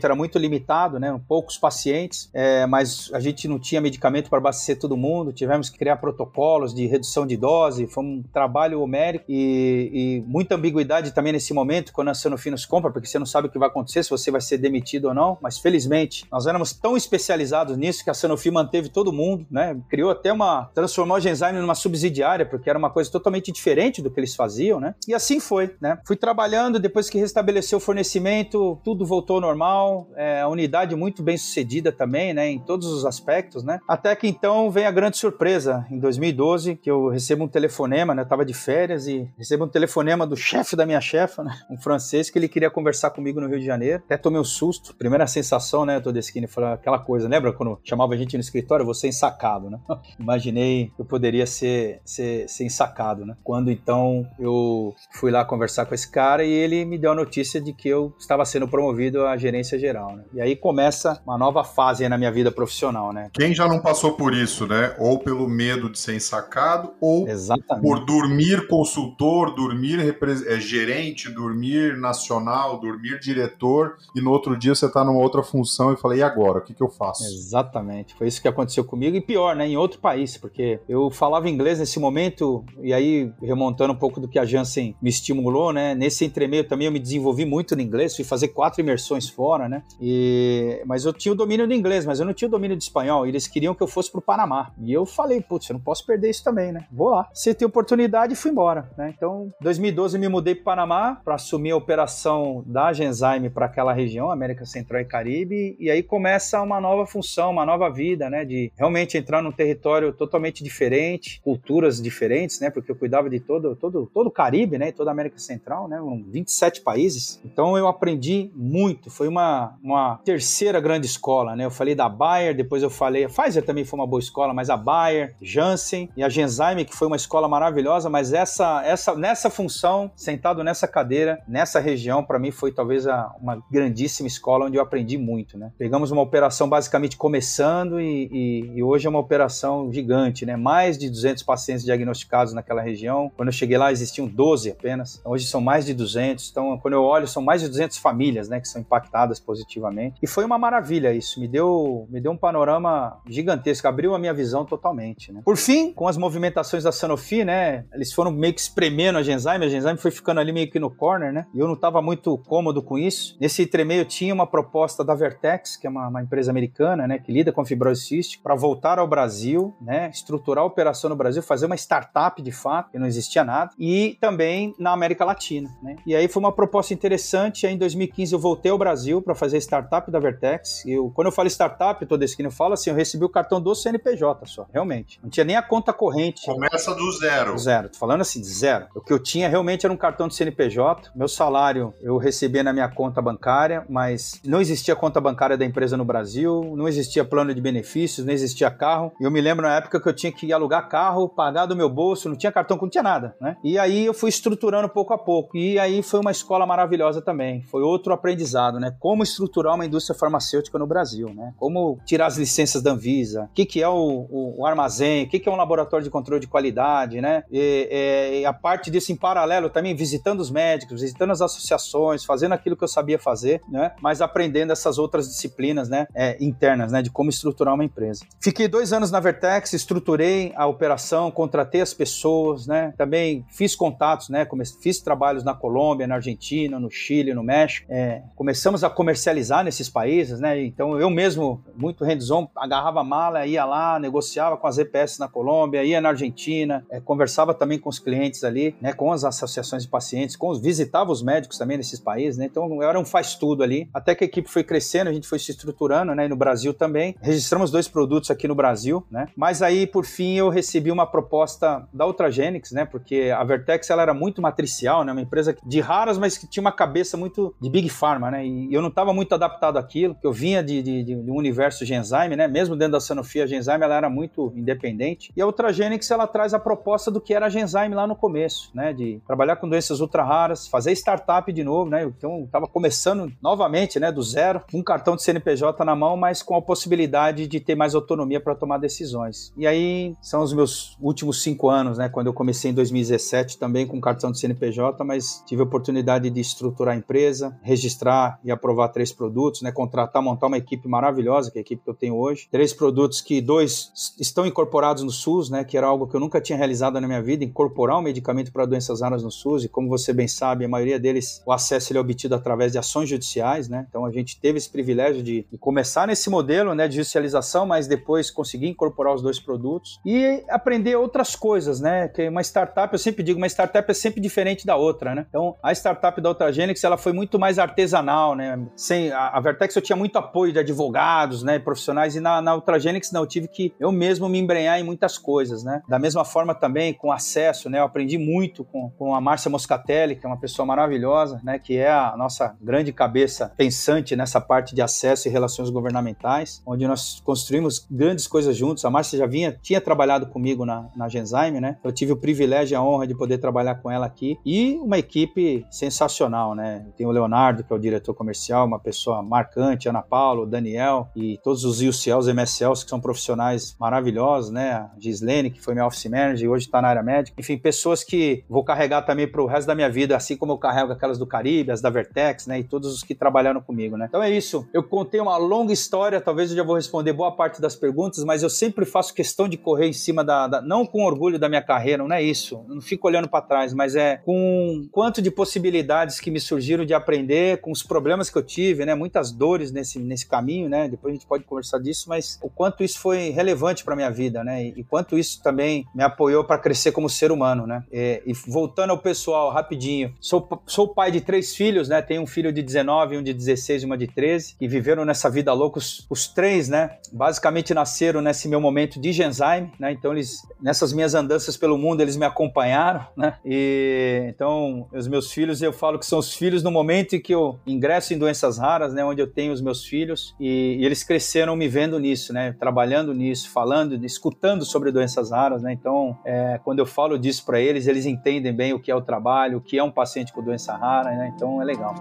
era muito limitado, né? Poucos pacientes, é, mas a gente não tinha medicamento para abastecer todo mundo, tivemos que criar protocolos de redução de dose, foi um trabalho homérico e, e muita ambiguidade também nesse momento, quando a Sanofi nos compra, porque você não sabe o que vai acontecer, se você vai ser demitido ou não, mas felizmente nós éramos tão especializados nisso que a Sanofi manteve todo mundo, né? Criou até uma, transformou a Genzyme numa subsidiária, porque era uma coisa totalmente diferente do que eles faziam, né? E assim foi, né? Fui trabalhando, depois que restabeleceu o fornecimento, tudo voltou ao normal, é, a unidade muito bem sucedida também, né? Em todos os aspectos, né? Até que então vem a grande surpresa, em 2012, que eu recebo um telefonema, né? Eu tava de férias e recebo um telefonema do chefe da minha chefa, né? Um francês que ele queria conversar comigo no Rio de Janeiro. Até tomei um susto. Primeira sensação, né, Todeskine, foi aquela coisa, lembra quando chamava a gente no escritório, você ensacado, né? Imaginei que eu poderia ser, ser, ser ensacado, né? Quando então eu fui lá conversar com esse cara e ele me deu a notícia de que eu estava sendo promovido à gerência geral, né? E aí começa uma nova fase na minha vida profissional, né? Quem já não passou por isso, né? Ou pelo medo de ser ensacado, ou Exatamente. por dormir consultor, dormir é, gerente, dormir nacional, dormir diretor, e no outro dia você está numa outra função e fala, e agora? O que, que eu faço? Exatamente. Foi isso que aconteceu comigo, e pior, né? Em outro país, porque eu falava inglês nesse momento, e aí, remontando um pouco do que a Janssen me estimulou, né? Nesse entremeio também eu me desenvolvi muito no inglês, fui fazer quatro imersões fora, né? E... Mas eu tinha o domínio do inglês, mas eu não tinha o domínio do espanhol, e eles queriam que eu fosse pro Panamá. E eu falei, putz, eu não posso perder isso também, né? Vou lá. Você tem oportunidade e fui embora, né? Então, 2012 me mudei para Panamá para assumir a operação da Genzyme para aquela região, América Central e Caribe, e aí começa uma nova função, uma nova vida, né? De realmente entrar num território totalmente diferente, culturas diferentes, né? Porque eu cuidava de todo, todo, todo o Caribe, né? Toda a América Central, né? 27 países. Então eu aprendi muito. Foi uma, uma terceira grande escola, né? Eu falei da Bayer, depois eu falei. A Pfizer também foi uma boa escola, mas a Bayer, Janssen e a Genzyme, que foi uma escola maravilhosa, mas essa, essa, nessa função, sentado nessa cadeira, nessa região, para mim foi talvez a, uma grandíssima escola onde eu aprendi muito, né? Pegamos uma operação basicamente começando e, e, e hoje é uma operação gigante, né? Mais de 200 pacientes diagnosticados naquela região. Quando eu cheguei lá existiam 12 apenas. Hoje são mais de 200. Então, quando eu olho, são mais de 200 famílias, né, que são impactadas positivamente. E foi uma maravilha isso, me deu, me deu um panorama gigantesco, abriu a minha visão totalmente. Né? Por fim, com as movimentações da Sanofi, né, eles foram meio que espremendo a Genzyme, a Genzyme foi ficando ali meio que no corner, né? E eu não estava muito cômodo com isso. Nesse tremeio tinha uma proposta da Vertex, que é uma, uma empresa americana, né, que lida com fibrose cística, para voltar ao Brasil, né, estruturar a operação no Brasil, fazer uma startup de fato, que não existia nada, e também na América Latina, né? E aí foi uma proposta interessante. Aí em 2015 eu voltei ao Brasil para fazer a startup da Vertex. Eu, quando eu falo startup, todo esse que eu falo assim, eu recebi o cartão do CNPJ só, realmente. Não tinha nem a conta corrente. Começa do zero. Zero. Tô falando assim, de zero. O que eu tinha realmente era um cartão de CNPJ. Meu salário eu recebia na minha conta bancária, mas não existia conta bancária da empresa no Brasil, não existia plano de benefícios, não existia carro. E eu me lembro na época que eu tinha que alugar carro, pagar do meu bolso, não tinha cartão, não tinha nada, né? E aí eu fui estruturando pouco a pouco. E aí foi uma escola maravilhosa também. Foi outro aprendizado, né? Como estruturar uma indústria farmacêutica no Brasil, né? Como tirar as licenças da Anvisa, o que, que é o, o, o armazém, o que, que é um laboratório de controle de qualidade, né? E, e, a parte disso em paralelo também, visitando os médicos, visitando as associações, fazendo aquilo que eu sabia fazer, né? Mas aprendendo essas outras disciplinas, né? É, internas, né? De como estruturar uma empresa. Fiquei dois anos na Vertex, estruturei a operação, contratei as pessoas, né? Também fiz contatos, né? Fiz trabalhos na Colômbia, na Argentina, no Chile, no México. É, começamos a comercializar nesses países, né? Então eu mesmo, muito hands-on, agarrava a mala, ia lá, negociava com as EPS na Colômbia, ia na Argentina, é, conversava também com os clientes ali, né? Com as associações de pacientes, com os, visitava os médicos também nesses países, né? Então eu era um faz-tudo ali. Até que a equipe foi crescendo, a gente foi se estruturando, né? E no Brasil também. Registramos dois produtos aqui no Brasil, né? Mas aí, por fim, eu recebi uma proposta da Ultragenics, né? Porque a Vertex ela era muito matricial, né? Uma empresa de raras, mas que tinha uma cabeça muito de Big Pharma, né? E eu não estava muito adaptado àquilo, eu vinha de, de, de, um universo Genzyme, né? Mesmo dentro da Sanofi, a Genzyme ela era muito independente. E a Ultragenics ela traz a proposta do que era a Genzyme lá no começo, né? De trabalhar com doenças ultra raras, fazer startup de novo, né? Então estava começando novamente, né? Do zero, um cartão de CNPJ na mão, mas com a possibilidade de ter mais autonomia para tomar decisões. E aí são os meus últimos cinco anos, né? Quando eu comecei em 2017 também com cartão de CNPJ, mas tive a oportunidade de estruturar a empresa, registrar e aprovar três produtos, né? Contratar, montar uma equipe maravilhosa, que é a equipe que eu tenho hoje. Três produtos que dois estão incorporados no SUS, né? Que era algo que eu nunca tinha realizado na minha vida, incorporar um medicamento para doenças raras no SUS. E como você bem sabe, a maioria deles, o acesso ele é obtido através de ações judiciais, né? Então a gente teve esse privilégio de, de começar nesse modelo, né? De judicialização, mas depois conseguir incorporar os dois produtos e aprender outras coisas, né? Que uma startup, eu sempre digo, uma startup é sempre diferente da outra, né? Então a startup da Ultragenics ela foi muito mais artesanal, né? Sem a, Vertex eu tinha muito apoio de advogados, né? Profissionais e na, na Ultragenics não, eu tive que eu mesmo me embrenhar em muitas coisas, né? Da mesma forma também com acesso, né? Eu aprendi muito com, com a Márcia Moscatelli, que é uma pessoa maravilhosa, né? Que é a nossa grande cabeça pensante nessa parte de acesso e relações governamentais, onde nós construímos grandes coisas juntos. A Márcia já vinha, tinha trabalhado comigo na, na Genzyme, né? Eu tive o privilégio e a honra de poder trabalhar com ela aqui e uma equipe sensacional, né? Tem o Leonardo, que é o diretor comercial, uma pessoa marcante, Ana Paula, Daniel e todos os UCLs, MSLs, que são profissionais maravilhosos, né? A Gislene, que foi minha office manager e hoje está na área médica. Enfim, pessoas que vou carregar também para o resto da minha vida, assim como eu carrego aquelas do Caribe, as da Vertex, né? E todos os que trabalharam comigo, né? Então é isso. Eu contei uma longa história, talvez eu já vou responder boa parte das perguntas, mas eu sempre faço questão de correr em cima da, da não com orgulho da minha carreira, não é isso. Eu não fico olhando para trás, mas é com quanto de possibilidades que me surgiram de aprender, com os problemas que eu tive, né? Muitas dores nesse, nesse caminho, né? Depois a gente pode conversar disso, mas o quanto isso foi relevante para minha vida, né? E, e quanto isso também me apoiou para crescer como ser humano, né? E, e, voltando ao pessoal, rapidinho, sou, sou pai de três filhos, né? Tenho um filho de 19, um de 16 e uma de 13, que viveram nessa vida louca. Os, os três, né? Basicamente nasceram nesse meu momento de Genzyme, né? Então eles, nessas minhas andanças pelo mundo, eles me acompanharam, né? E então, os meus filhos, eu falo que são os filhos no momento em que eu ingresso em doenças raras, né? Onde eu tenho os meus filhos e, e eles cresceram me vendo nisso, né? Trabalhando nisso, falando, escutando sobre doenças raras, né? Então, é, quando eu falo disso para eles, eles entendem bem o que é o trabalho, o que é um paciente com doença rara, né? Então, é legal.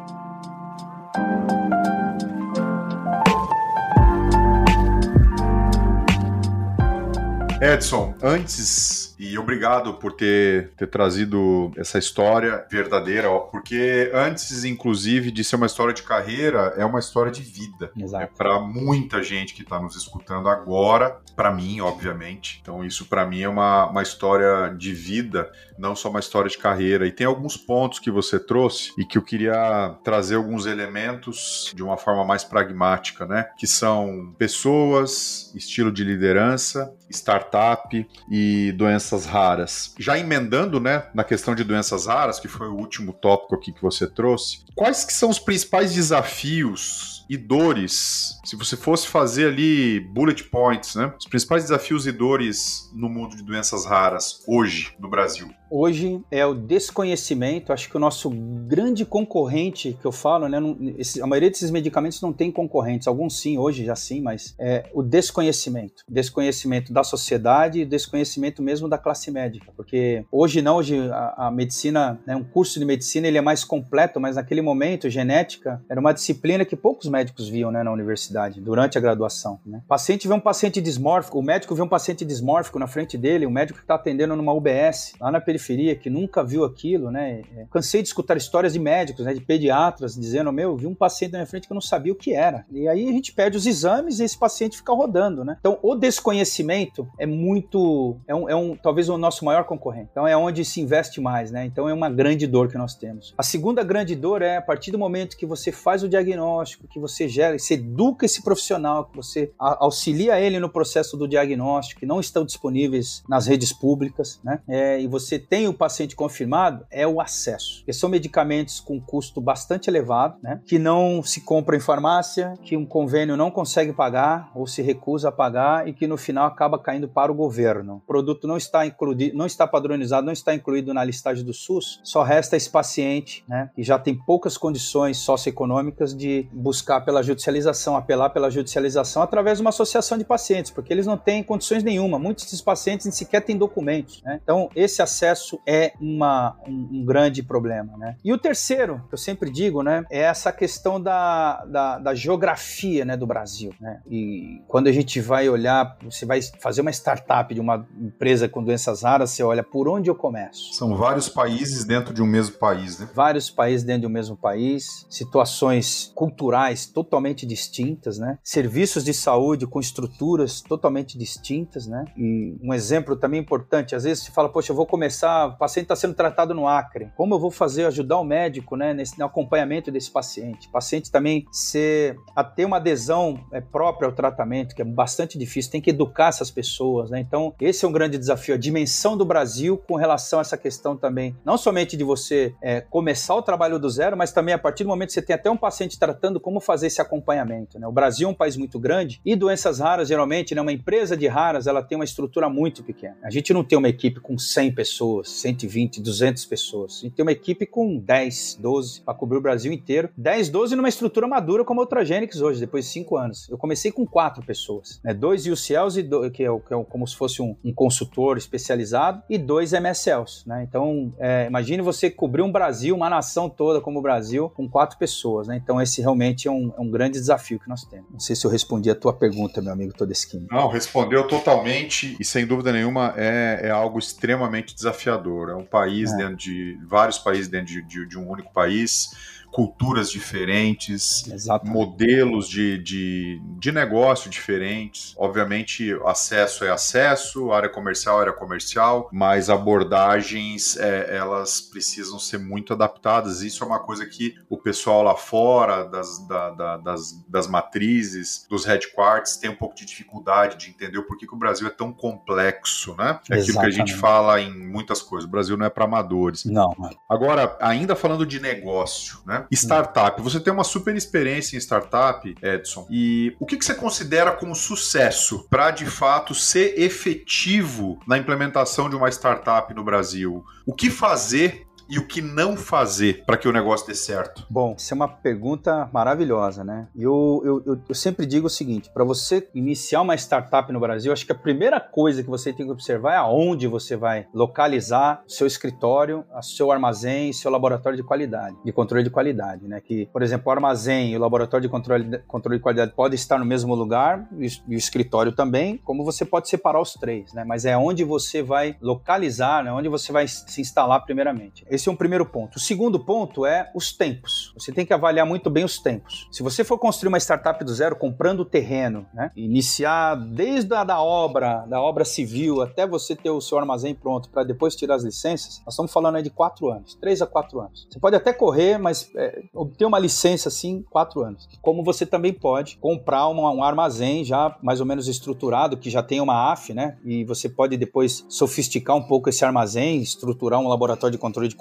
Edson, antes e obrigado por ter, ter trazido essa história verdadeira, porque antes, inclusive, de ser uma história de carreira, é uma história de vida. Exato. É para muita gente que está nos escutando agora, para mim, obviamente. Então, isso para mim é uma, uma história de vida, não só uma história de carreira. E tem alguns pontos que você trouxe e que eu queria trazer alguns elementos de uma forma mais pragmática, né? Que são pessoas, estilo de liderança, startup e doenças raras. Já emendando, né, na questão de doenças raras, que foi o último tópico aqui que você trouxe, quais que são os principais desafios e dores, se você fosse fazer ali bullet points, né? Os principais desafios e dores no mundo de doenças raras hoje no Brasil hoje é o desconhecimento. Acho que o nosso grande concorrente que eu falo, né? Não, esse, a maioria desses medicamentos não tem concorrentes, alguns sim, hoje já sim, mas é o desconhecimento. Desconhecimento da sociedade e desconhecimento mesmo da classe médica. Porque hoje não, hoje a, a medicina, né, um curso de medicina ele é mais completo, mas naquele momento, genética era uma disciplina que poucos médicos viam né, na universidade, durante a graduação. Né? O paciente vê um paciente dismórfico, o médico vê um paciente dismórfico na frente dele, o médico que está atendendo numa UBS, lá na periferia periferia que nunca viu aquilo, né? É, cansei de escutar histórias de médicos, né, de pediatras, dizendo: Meu, vi um paciente na minha frente que eu não sabia o que era. E aí a gente pede os exames e esse paciente fica rodando, né? Então, o desconhecimento é muito. É um, é um talvez o nosso maior concorrente. Então, é onde se investe mais, né? Então, é uma grande dor que nós temos. A segunda grande dor é a partir do momento que você faz o diagnóstico, que você gera, você educa esse profissional, que você auxilia ele no processo do diagnóstico, que não estão disponíveis nas redes públicas, né? É, e você tem o paciente confirmado é o acesso. Porque são medicamentos com custo bastante elevado, né? Que não se compra em farmácia, que um convênio não consegue pagar ou se recusa a pagar e que no final acaba caindo para o governo. O produto não está incluído, não está padronizado, não está incluído na listagem do SUS. Só resta esse paciente, né? Que já tem poucas condições socioeconômicas de buscar pela judicialização, apelar pela judicialização através de uma associação de pacientes, porque eles não têm condições nenhuma. Muitos desses pacientes nem sequer têm documentos. Né? Então, esse acesso acesso é uma, um, um, grande problema, né? E o terceiro, que eu sempre digo, né, é essa questão da, da, da, geografia, né, do Brasil, né? E quando a gente vai olhar, você vai fazer uma startup de uma empresa com doenças raras, você olha por onde eu começo. São vários países dentro de um mesmo país, né? Vários países dentro de um mesmo país, situações culturais totalmente distintas, né? Serviços de saúde com estruturas totalmente distintas, né? E um exemplo também importante, às vezes você fala, poxa, eu vou começar o paciente está sendo tratado no Acre. Como eu vou fazer ajudar o médico, né, nesse no acompanhamento desse paciente? O paciente também ser a ter uma adesão é, própria ao tratamento, que é bastante difícil. Tem que educar essas pessoas, né? Então esse é um grande desafio, a dimensão do Brasil com relação a essa questão também, não somente de você é, começar o trabalho do zero, mas também a partir do momento que você tem até um paciente tratando, como fazer esse acompanhamento. Né? O Brasil é um país muito grande e doenças raras geralmente, né, uma empresa de raras, ela tem uma estrutura muito pequena. A gente não tem uma equipe com 100 pessoas pessoas, 120, 200 pessoas. Gente tem uma equipe com 10, 12 para cobrir o Brasil inteiro. 10, 12 numa estrutura madura como a Ultragenics hoje, depois de 5 anos. Eu comecei com 4 pessoas, né? Dois UCLs, e do, que, é, que é como se fosse um, um, consultor especializado, e dois MSLs, né? Então, é, imagine você cobrir um Brasil, uma nação toda como o Brasil, com quatro pessoas, né? Então, esse realmente é um, é um grande desafio que nós temos. Não sei se eu respondi a tua pergunta, meu amigo Todesquim. Não, respondeu totalmente e sem dúvida nenhuma é, é algo extremamente desafiador desafiador. É um país é. dentro de vários países dentro de, de, de um único país culturas diferentes, Exatamente. modelos de, de, de negócio diferentes. Obviamente, acesso é acesso, área comercial é área comercial, mas abordagens é, elas precisam ser muito adaptadas. Isso é uma coisa que o pessoal lá fora das, da, da, das, das matrizes, dos headquarters, tem um pouco de dificuldade de entender o porquê que o Brasil é tão complexo, né? É aquilo que a gente fala em muitas coisas. O Brasil não é para amadores. Não. Agora, ainda falando de negócio, né? Startup. Você tem uma super experiência em startup, Edson. E o que, que você considera como sucesso para de fato ser efetivo na implementação de uma startup no Brasil? O que fazer e o que não fazer para que o negócio dê certo? Bom, isso é uma pergunta maravilhosa, né? Eu, eu, eu, eu sempre digo o seguinte: para você iniciar uma startup no Brasil, acho que a primeira coisa que você tem que observar é aonde você vai localizar seu escritório, seu armazém, seu laboratório de qualidade, de controle de qualidade, né? Que, por exemplo, o armazém e o laboratório de controle, controle de qualidade podem estar no mesmo lugar e o escritório também, como você pode separar os três, né? Mas é onde você vai localizar, né? Onde você vai se instalar primeiramente. Esse é um primeiro ponto. O segundo ponto é os tempos. Você tem que avaliar muito bem os tempos. Se você for construir uma startup do zero, comprando terreno, né? Iniciar desde a da obra, da obra civil, até você ter o seu armazém pronto para depois tirar as licenças, nós estamos falando aí de quatro anos, três a quatro anos. Você pode até correr, mas é, obter uma licença assim, quatro anos. Como você também pode comprar uma, um armazém já mais ou menos estruturado, que já tem uma AF, né? E você pode depois sofisticar um pouco esse armazém, estruturar um laboratório de controle de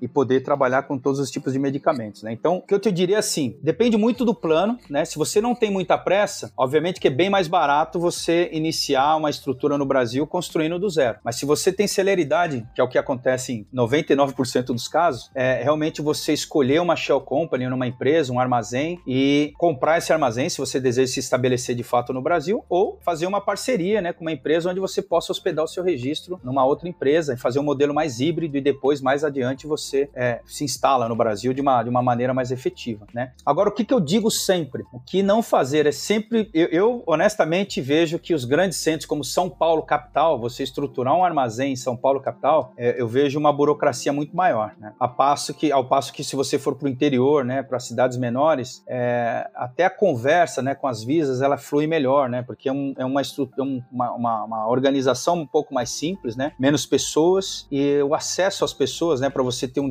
e poder trabalhar com todos os tipos de medicamentos, né? Então, o que eu te diria é assim, depende muito do plano, né? Se você não tem muita pressa, obviamente que é bem mais barato você iniciar uma estrutura no Brasil construindo do zero. Mas se você tem celeridade, que é o que acontece em 99% dos casos, é realmente você escolher uma shell company numa empresa, um armazém e comprar esse armazém se você deseja se estabelecer de fato no Brasil ou fazer uma parceria, né, com uma empresa onde você possa hospedar o seu registro numa outra empresa e fazer um modelo mais híbrido e depois mais adiante você é, se instala no Brasil de uma, de uma maneira mais efetiva, né? Agora o que, que eu digo sempre, o que não fazer é sempre, eu, eu honestamente vejo que os grandes centros como São Paulo capital, você estruturar um armazém em São Paulo capital, é, eu vejo uma burocracia muito maior, né? A passo que, ao passo que se você for para o interior, né, para cidades menores, é, até a conversa, né, com as visas, ela flui melhor, né? Porque é, um, é uma, é uma, uma, uma, organização um pouco mais simples, né? Menos pessoas e o acesso às pessoas, né? Para você ter um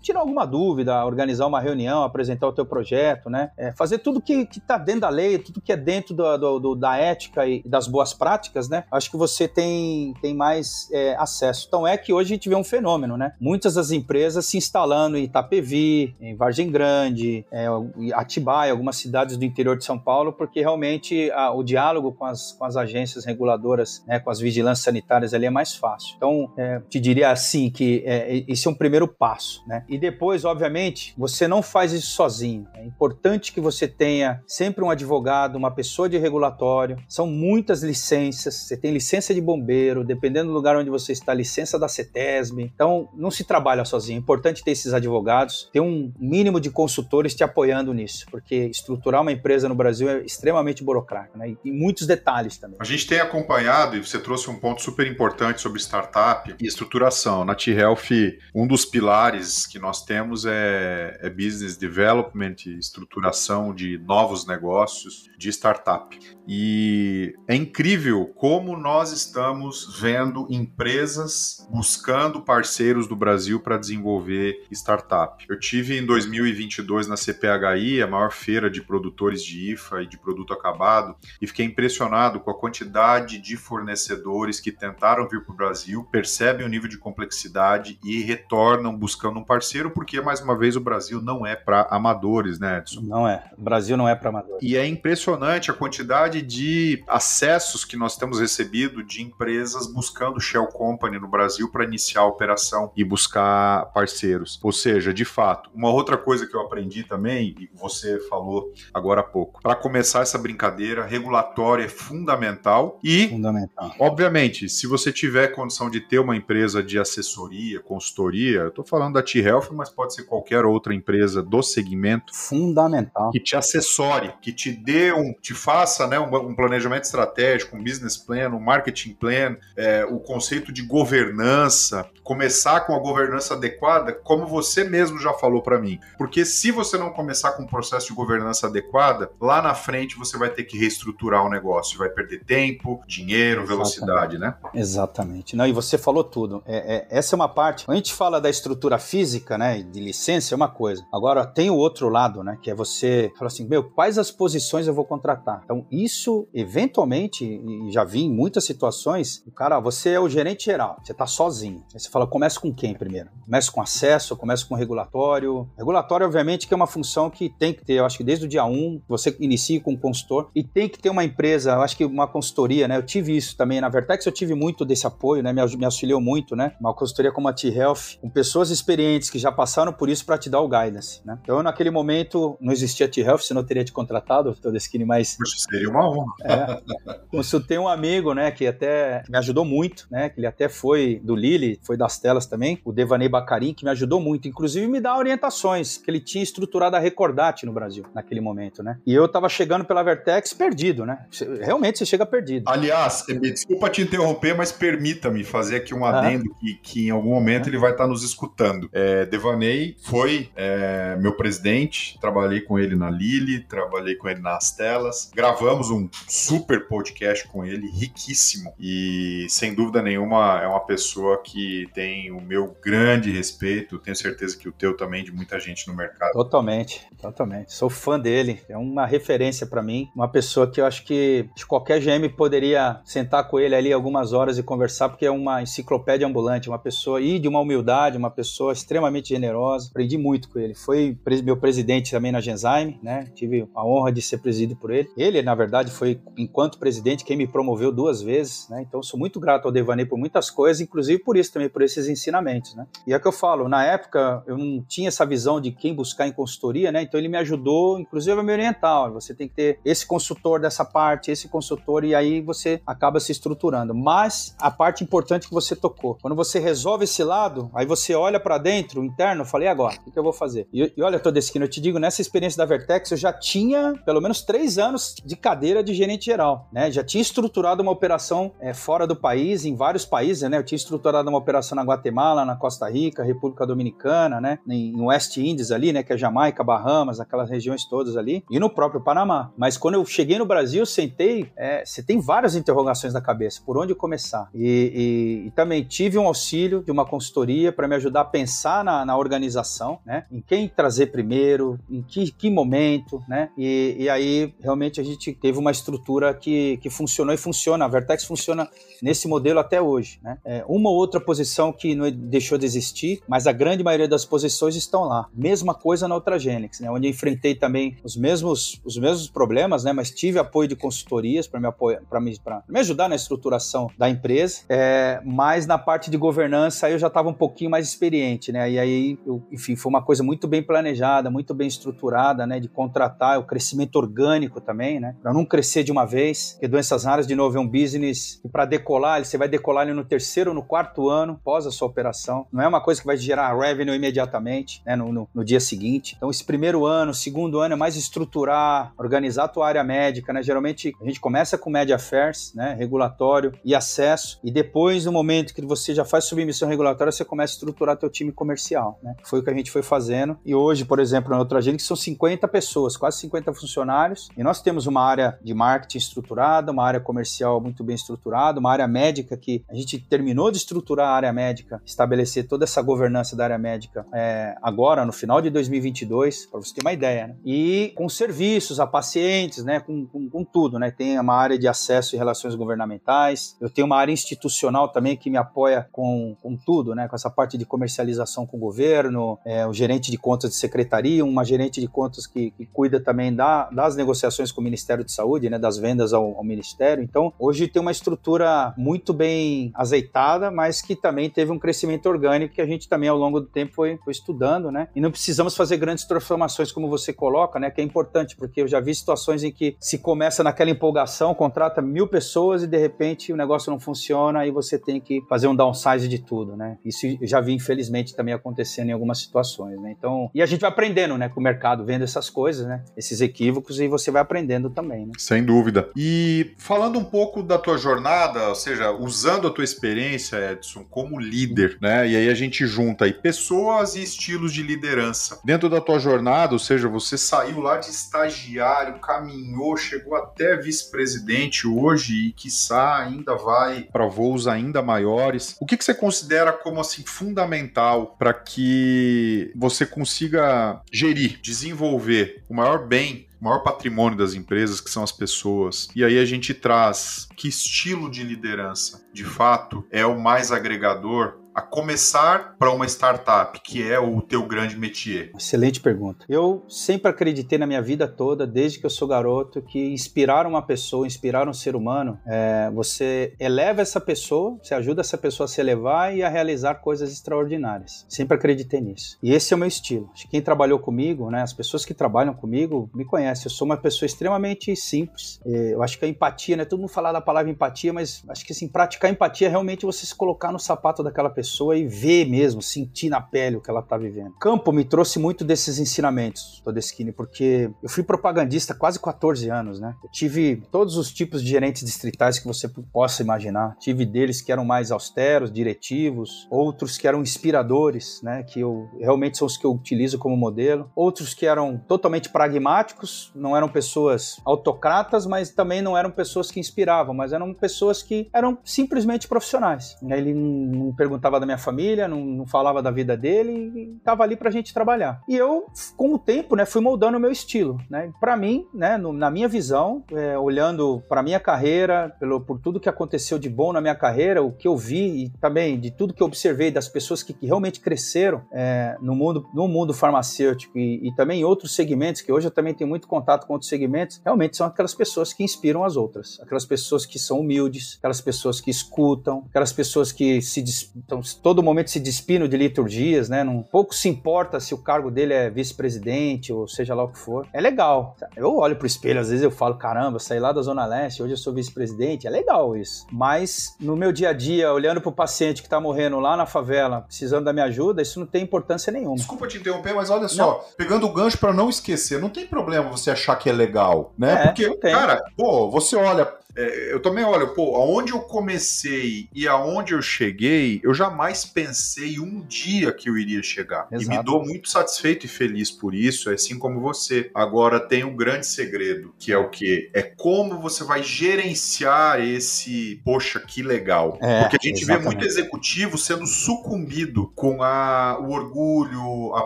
tirar alguma dúvida, organizar uma reunião, apresentar o teu projeto, né? É, fazer tudo que está dentro da lei, tudo que é dentro do, do, do, da ética e das boas práticas, né? Acho que você tem, tem mais é, acesso. Então é que hoje a gente vê um fenômeno, né? Muitas das empresas se instalando em Itapevi, em Vargem Grande, é, Atibaia, algumas cidades do interior de São Paulo, porque realmente a, o diálogo com as, com as agências reguladoras, né, com as vigilâncias sanitárias ali é mais fácil. Então, é, te diria assim que é, esse é um primeiro passo, né? E depois, obviamente, você não faz isso sozinho. É importante que você tenha sempre um advogado, uma pessoa de regulatório. São muitas licenças. Você tem licença de bombeiro, dependendo do lugar onde você está, licença da CETESB. Então, não se trabalha sozinho. É importante ter esses advogados, ter um mínimo de consultores te apoiando nisso, porque estruturar uma empresa no Brasil é extremamente burocrático, né? E muitos detalhes também. A gente tem acompanhado, e você trouxe um ponto super importante sobre startup e estruturação. Na T-Health, um dos pilares que nós temos é, é business development, estruturação de novos negócios, de startup. E é incrível como nós estamos vendo empresas buscando parceiros do Brasil para desenvolver startup. Eu tive em 2022 na CPHI, a maior feira de produtores de IFA e de produto acabado, e fiquei impressionado com a quantidade de fornecedores que tentaram vir para o Brasil, percebem o nível de complexidade e retornam buscando um parceiro, porque mais uma vez o Brasil não é para amadores, né, Edson? Não é. O Brasil não é para amadores. E é impressionante a quantidade de acessos que nós temos recebido de empresas buscando Shell Company no Brasil para iniciar a operação e buscar parceiros. Ou seja, de fato, uma outra coisa que eu aprendi também, e você falou agora há pouco, para começar essa brincadeira, regulatório é fundamental e, fundamental. obviamente, se você tiver condição de ter uma empresa de assessoria, consultoria, eu estou falando da T-Health, mas pode ser qualquer outra empresa do segmento. Fundamental. Que te assessore, que te dê um, te faça né, um, um planejamento estratégico, um business plan, um marketing plan, é, o conceito de governança, começar com a governança adequada, como você mesmo já falou para mim. Porque se você não começar com um processo de governança adequada, lá na frente você vai ter que reestruturar o negócio, vai perder tempo, dinheiro, Exatamente. velocidade, né? Exatamente. Não, e você falou tudo. É, é, essa é uma parte. Gente fala da estrutura física, né, de licença, é uma coisa. Agora, tem o outro lado, né, que é você falar assim, meu, quais as posições eu vou contratar? Então, isso, eventualmente, e já vi em muitas situações, o cara, você é o gerente geral, você tá sozinho. Aí você fala, começa com quem primeiro? Começa com acesso, começa com regulatório. Regulatório, obviamente, que é uma função que tem que ter, eu acho que desde o dia 1, você inicia com um consultor e tem que ter uma empresa, eu acho que uma consultoria, né? Eu tive isso também na Vertex, eu tive muito desse apoio, né? Me, me auxiliou muito, né? Uma consultoria como a T-Health Com pessoas experientes que já passaram por isso para te dar o guidance, né? Então, naquele momento, não existia T-Health, senão eu teria te contratado, toda skinny mais... Poxa, seria uma honra. É. Consultei um amigo, né, que até me ajudou muito, né, que ele até foi do Lili, foi das telas também, o Devaney Bacarim, que me ajudou muito, inclusive me dá orientações, que ele tinha estruturado a Recordate no Brasil, naquele momento, né? E eu tava chegando pela Vertex perdido, né? Realmente você chega perdido. Aliás, desculpa te interromper, mas permita-me fazer aqui um adendo ah. que, que em algum momento ah. ele vai estar nos escutando. É, Devaney foi é, meu presidente, trabalhei com ele na Lili, trabalhei com ele nas telas, gravamos um super podcast com ele, riquíssimo, e sem dúvida nenhuma é uma pessoa que tem o meu grande respeito, tenho certeza que o teu também, de muita gente no mercado. Totalmente, totalmente. Sou fã dele, é uma referência para mim, uma pessoa que eu acho que de qualquer GM poderia sentar com ele ali algumas horas e conversar, porque é uma enciclopédia ambulante, uma pessoa e de uma humildade, uma pessoa extremamente generosa. Aprendi muito com ele. Foi meu presidente também na Genzyme, né? Tive a honra de ser presidido por ele. Ele, na verdade, foi enquanto presidente quem me promoveu duas vezes, né? Então sou muito grato ao Devaney por muitas coisas, inclusive por isso também por esses ensinamentos, né? E é o que eu falo, na época eu não tinha essa visão de quem buscar em consultoria, né? Então ele me ajudou, inclusive a me orientar, você tem que ter esse consultor dessa parte, esse consultor e aí você acaba se estruturando. Mas a parte importante que você tocou, quando você resolve esse lado, aí você olha para dentro, interno, eu falei agora, o que eu vou fazer? E, e olha, Todeskino, eu te digo, nessa experiência da Vertex, eu já tinha pelo menos três anos de cadeira de gerente geral, né? Já tinha estruturado uma operação é, fora do país, em vários países, né? Eu tinha estruturado uma operação na Guatemala, na Costa Rica, República Dominicana, né? Em West Indies ali, né? Que é Jamaica, Bahamas, aquelas regiões todas ali, e no próprio Panamá. Mas quando eu cheguei no Brasil, sentei, é, você tem várias interrogações na cabeça, por onde começar? E, e, e também tive um auxílio de uma consultoria para me ajudar a pensar na, na, organização, né? Em quem trazer primeiro, em que, que momento, né? E, e, aí realmente a gente teve uma estrutura que, que funcionou e funciona. A Vertex funciona nesse modelo até hoje, né? É, uma ou outra posição que não deixou de existir, mas a grande maioria das posições estão lá. Mesma coisa na Ultragenics, né? Onde enfrentei também os mesmos, os mesmos problemas, né? Mas tive apoio de consultorias para me apoiar, para me, me ajudar na estruturação da empresa. É, mas na parte de governança eu já estava um pouquinho mais experiente, né? E aí, eu, enfim, foi uma coisa muito bem planejada, muito bem estruturada, né? De contratar o crescimento orgânico também, né? Para não crescer de uma vez, porque doenças raras, de novo, é um business que para decolar, você vai decolar ele no terceiro ou no quarto ano pós a sua operação. Não é uma coisa que vai gerar revenue imediatamente, né? No, no, no dia seguinte. Então, esse primeiro ano, segundo ano é mais estruturar, organizar a tua área médica, né? Geralmente a gente começa com Media Affairs, né? Regulatório e acesso, e depois, no momento que você já faz submissão regulatória, você começa a estruturar teu time comercial, né? Foi o que a gente foi fazendo. E hoje, por exemplo, na outra agência, são 50 pessoas, quase 50 funcionários, e nós temos uma área de marketing estruturada, uma área comercial muito bem estruturada, uma área médica que a gente terminou de estruturar a área médica, estabelecer toda essa governança da área médica é, agora, no final de 2022, para você ter uma ideia, né? E com serviços a pacientes, né? Com, com, com tudo, né? Tem uma área de acesso e relações governamentais, eu tenho uma área institucional também que me apoia com, com tudo, né? Com essa parte de comercialização com o governo, é, o gerente de contas de secretaria, uma gerente de contas que, que cuida também da, das negociações com o Ministério de Saúde, né? Das vendas ao, ao Ministério. Então, hoje tem uma estrutura muito bem azeitada, mas que também teve um crescimento orgânico que a gente também ao longo do tempo foi, foi estudando, né? E não precisamos fazer grandes transformações como você coloca, né? Que é importante, porque eu já vi situações em que se começa naquela empolgação, contrata mil pessoas e de repente o negócio não funciona e você tem que fazer um downsize de tudo, né? Isso já vi, infelizmente, também acontecendo em algumas situações, né? Então, e a gente vai aprendendo, né, com o mercado, vendo essas coisas, né? Esses equívocos e você vai aprendendo também, né? Sem dúvida. E falando um pouco da tua jornada, ou seja, usando a tua experiência, Edson, como líder, né? E aí a gente junta aí pessoas e estilos de liderança. Dentro da tua jornada, ou seja, você saiu lá de estagiário, caminhou, chegou até vice-presidente hoje e quiçá ainda vai para voos ainda maiores. O que, que você considera como assim fundamental para que você consiga gerir, desenvolver o maior bem o maior patrimônio das empresas, que são as pessoas. E aí a gente traz que estilo de liderança, de fato, é o mais agregador a começar para uma startup, que é o teu grande métier? Excelente pergunta. Eu sempre acreditei na minha vida toda, desde que eu sou garoto, que inspirar uma pessoa, inspirar um ser humano, é, você eleva essa pessoa, você ajuda essa pessoa a se elevar e a realizar coisas extraordinárias. Sempre acreditei nisso. E esse é o meu estilo. Quem trabalhou comigo, né, as pessoas que trabalham comigo me conhecem. Eu sou uma pessoa extremamente simples. É, eu acho que a empatia, né? Todo mundo fala da palavra empatia, mas acho que assim, praticar empatia é realmente você se colocar no sapato daquela pessoa e ver mesmo, sentir na pele o que ela está vivendo. Campo me trouxe muito desses ensinamentos, Todeschini, porque eu fui propagandista quase 14 anos, né? Eu tive todos os tipos de gerentes distritais que você possa imaginar. Tive deles que eram mais austeros, diretivos, outros que eram inspiradores, né? Que eu realmente são os que eu utilizo como modelo. Outros que eram totalmente pragmáticos, não eram pessoas autocratas, mas também não eram pessoas que inspiravam, mas eram pessoas que eram simplesmente profissionais. Ele não perguntava da minha família, não, não falava da vida dele e estava ali para a gente trabalhar. E eu, com o tempo, né, fui moldando o meu estilo. Né? Para mim, né, no, na minha visão, é, olhando para minha carreira, pelo, por tudo que aconteceu de bom na minha carreira, o que eu vi e também de tudo que eu observei das pessoas que, que realmente cresceram é, no, mundo, no mundo farmacêutico e, e também em outros segmentos, que hoje eu também tenho muito contato com outros segmentos, realmente são aquelas pessoas que inspiram as outras. Aquelas pessoas que são humildes, aquelas pessoas que escutam, aquelas pessoas que se então, todo momento se despinam de liturgias, né? Não, pouco se importa se o cargo dele é vice-presidente ou seja lá o que for. É legal. Eu olho pro espelho, às vezes eu falo, caramba, saí lá da Zona Leste, hoje eu sou vice-presidente. É legal isso. Mas no meu dia a dia, olhando pro paciente que tá morrendo lá na favela, precisando da minha ajuda, isso não tem importância nenhuma. Desculpa te interromper, mas olha só, não. pegando o gancho para não esquecer, não tem problema você achar que é legal, né? É, Porque, cara, pô, você olha é, eu também olho, pô, aonde eu comecei e aonde eu cheguei, eu jamais pensei um dia que eu iria chegar. Exato. E me dou muito satisfeito e feliz por isso, assim como você. Agora tem um grande segredo, que é o quê? É como você vai gerenciar esse, poxa, que legal. É, Porque a gente exatamente. vê muito executivo sendo sucumbido com a, o orgulho, a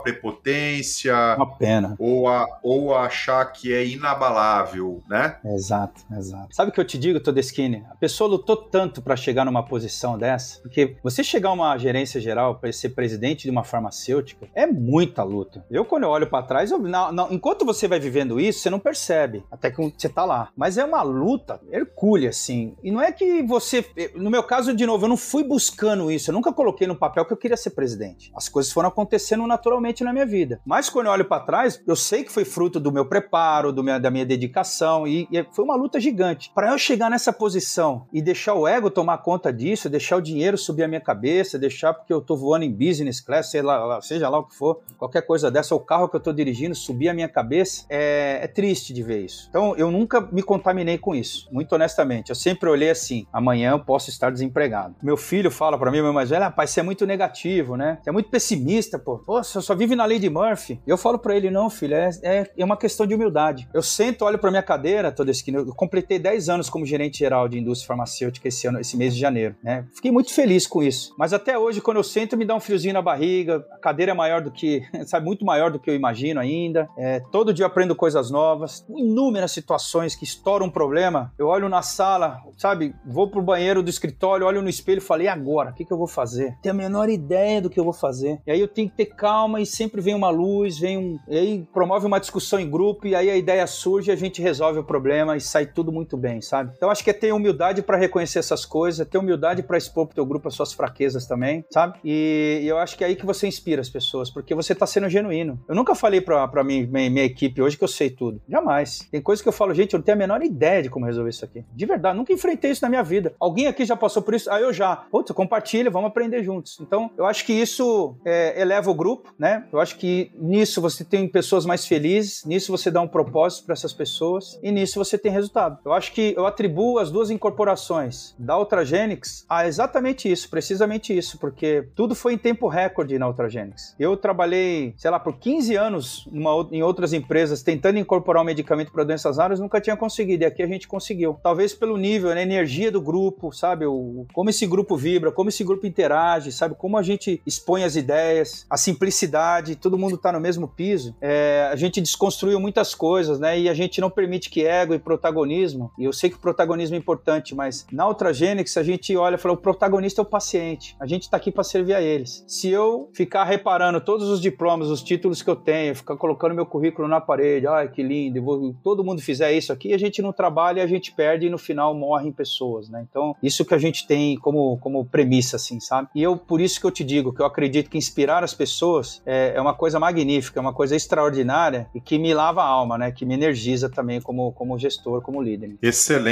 prepotência. Uma pena. Ou, a, ou achar que é inabalável, né? Exato, exato. Sabe o que eu te digo, Todeschini, a pessoa lutou tanto para chegar numa posição dessa, porque você chegar a uma gerência geral para ser presidente de uma farmacêutica é muita luta. Eu, quando eu olho para trás, eu, não, não, enquanto você vai vivendo isso, você não percebe, até que você tá lá. Mas é uma luta hercúlea, assim. E não é que você. No meu caso, de novo, eu não fui buscando isso, eu nunca coloquei no papel que eu queria ser presidente. As coisas foram acontecendo naturalmente na minha vida. Mas quando eu olho para trás, eu sei que foi fruto do meu preparo, do meu, da minha dedicação, e, e foi uma luta gigante. Para eu chegar nessa posição e deixar o ego tomar conta disso, deixar o dinheiro subir a minha cabeça, deixar porque eu tô voando em business class, lá, seja lá o que for, qualquer coisa dessa, o carro que eu tô dirigindo subir a minha cabeça, é, é triste de ver isso. Então eu nunca me contaminei com isso, muito honestamente. Eu sempre olhei assim: amanhã eu posso estar desempregado. Meu filho fala para mim, meu mais velho, rapaz, você é muito negativo, né? Você é muito pessimista, pô. Pô, você só vive na lei de Murphy. Eu falo para ele, não, filho, é, é, é, uma questão de humildade. Eu sento, olho para minha cadeira toda esquina. Eu completei 10 anos como gerente geral de indústria farmacêutica esse ano, esse mês de janeiro, né? Fiquei muito feliz com isso. Mas até hoje, quando eu sento, me dá um friozinho na barriga. A cadeira é maior do que, sabe, muito maior do que eu imagino ainda. É, todo dia aprendo coisas novas. Inúmeras situações que estouram um problema. Eu olho na sala, sabe, vou pro banheiro do escritório, olho no espelho e falei, agora? O que, que eu vou fazer? Tenho a menor ideia do que eu vou fazer. E aí eu tenho que ter calma e sempre vem uma luz, vem um. E aí promove uma discussão em grupo e aí a ideia surge a gente resolve o problema e sai tudo muito bem, sabe? Então acho que é ter humildade para reconhecer essas coisas, ter humildade para expor pro teu grupo as suas fraquezas também, sabe? E, e, eu acho que é aí que você inspira as pessoas, porque você tá sendo genuíno. Eu nunca falei pra, pra mim, minha, minha equipe hoje que eu sei tudo. Jamais. Tem coisas que eu falo, gente, eu não tenho a menor ideia de como resolver isso aqui. De verdade, nunca enfrentei isso na minha vida. Alguém aqui já passou por isso? Ah, eu já. Putz, compartilha, vamos aprender juntos. Então, eu acho que isso é, eleva o grupo, né? Eu acho que nisso você tem pessoas mais felizes, nisso você dá um propósito para essas pessoas e nisso você tem resultado. Eu acho que eu atribuo as duas incorporações da Ultragenics a exatamente isso, precisamente isso, porque tudo foi em tempo recorde na Ultragenics. Eu trabalhei, sei lá, por 15 anos numa, em outras empresas tentando incorporar um medicamento para doenças raras, nunca tinha conseguido, e aqui a gente conseguiu. Talvez pelo nível, né, energia do grupo, sabe, o, como esse grupo vibra, como esse grupo interage, sabe, como a gente expõe as ideias, a simplicidade, todo mundo está no mesmo piso. É, a gente desconstruiu muitas coisas, né, e a gente não permite que ego e protagonismo, e eu sei que que protagonismo é importante, mas na Ultragênix a gente olha e fala: o protagonista é o paciente. A gente está aqui para servir a eles. Se eu ficar reparando todos os diplomas, os títulos que eu tenho, ficar colocando meu currículo na parede, ai que lindo, vou, todo mundo fizer isso aqui, a gente não trabalha, a gente perde e no final morrem pessoas, né? Então, isso que a gente tem como, como premissa, assim, sabe? E eu, por isso que eu te digo que eu acredito que inspirar as pessoas é, é uma coisa magnífica, é uma coisa extraordinária e que me lava a alma, né? Que me energiza também como, como gestor, como líder. Excelente,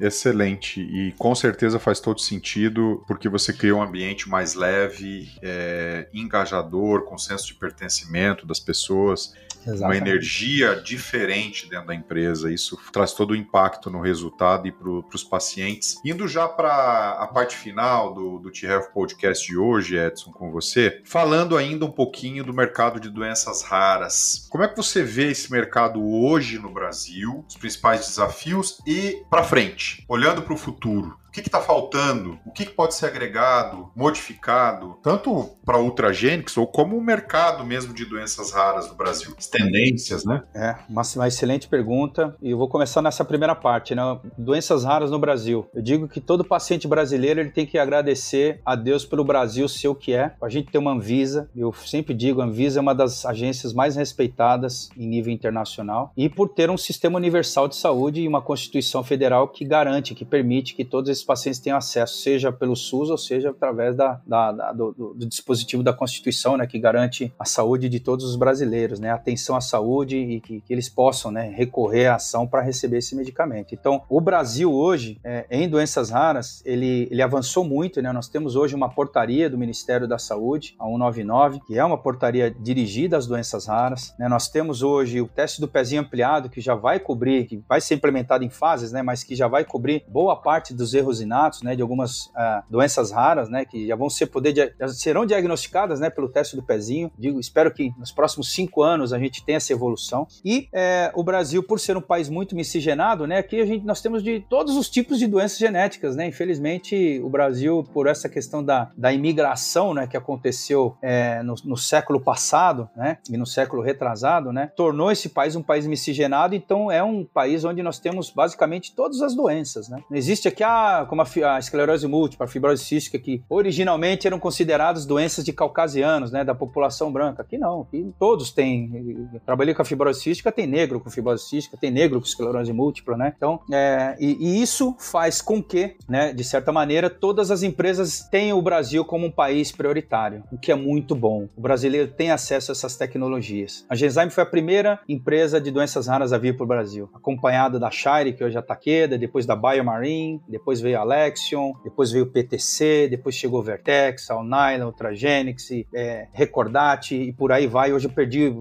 excelente. E com certeza faz todo sentido, porque você cria um ambiente mais leve, é, engajador, com senso de pertencimento das pessoas. Exatamente. uma energia diferente dentro da empresa. Isso traz todo o impacto no resultado e para os pacientes. Indo já para a parte final do, do T-Health Podcast de hoje, Edson, com você, falando ainda um pouquinho do mercado de doenças raras. Como é que você vê esse mercado hoje no Brasil, os principais desafios e para frente, olhando para o futuro? O que está faltando? O que, que, pode ser agregado, modificado, tanto para Ultragênix ou como o mercado mesmo de doenças raras no Brasil? As tendências, né? É, uma, uma, excelente pergunta. E eu vou começar nessa primeira parte, né? Doenças raras no Brasil. Eu digo que todo paciente brasileiro ele tem que agradecer a Deus pelo Brasil ser o que é. A gente tem uma Anvisa, eu sempre digo, a Anvisa é uma das agências mais respeitadas em nível internacional, e por ter um sistema universal de saúde e uma Constituição Federal que garante, que permite que todos esses pacientes tenham acesso, seja pelo SUS ou seja através da, da, da do, do, dispositivo da Constituição, né, que garante a saúde de todos os brasileiros, né, atenção à saúde e que, que eles possam né, recorrer à ação para receber esse medicamento. Então, o Brasil hoje, é, em doenças raras, ele, ele avançou muito, né, nós temos hoje uma portaria do Ministério da Saúde, a 199, que é uma portaria dirigida às doenças raras. Né, nós temos hoje o teste do pezinho ampliado, que já vai cobrir, que vai ser implementado em fases, né, mas que já vai cobrir boa parte dos erros erros inatos, né, de algumas uh, doenças raras, né, que já vão ser poder serão diagnosticadas, né, pelo teste do pezinho. Digo, espero que nos próximos cinco anos a gente tenha essa evolução. E é, o Brasil, por ser um país muito miscigenado, né, aqui a gente nós temos de todos os tipos de doenças genéticas, né. Infelizmente, o Brasil, por essa questão da, da imigração, né, que aconteceu é, no, no, século passado, né, e no século retrasado, né, tornou esse país um país miscigenado. Então, é um país onde nós temos basicamente todas as doenças, né. Não existe aqui a como a, a esclerose múltipla, a fibrose cística, que originalmente eram consideradas doenças de caucasianos, né, da população branca. Aqui não, aqui todos têm. Eu trabalhei com a fibrose cística, tem negro com fibrose cística, tem negro com esclerose múltipla, né? Então, é, e, e, isso faz com que, né, de certa maneira, todas as empresas tenham o Brasil como um país prioritário, o que é muito bom. O brasileiro tem acesso a essas tecnologias. A Genzyme foi a primeira empresa de doenças raras a vir para o Brasil, acompanhada da Shire, que hoje é a Takeda, depois da Biomarine, depois veio a Alexion, depois veio o PTC, depois chegou Vertex, Alnylam, Ultragenics, é, Recordati e por aí vai. Hoje eu perdi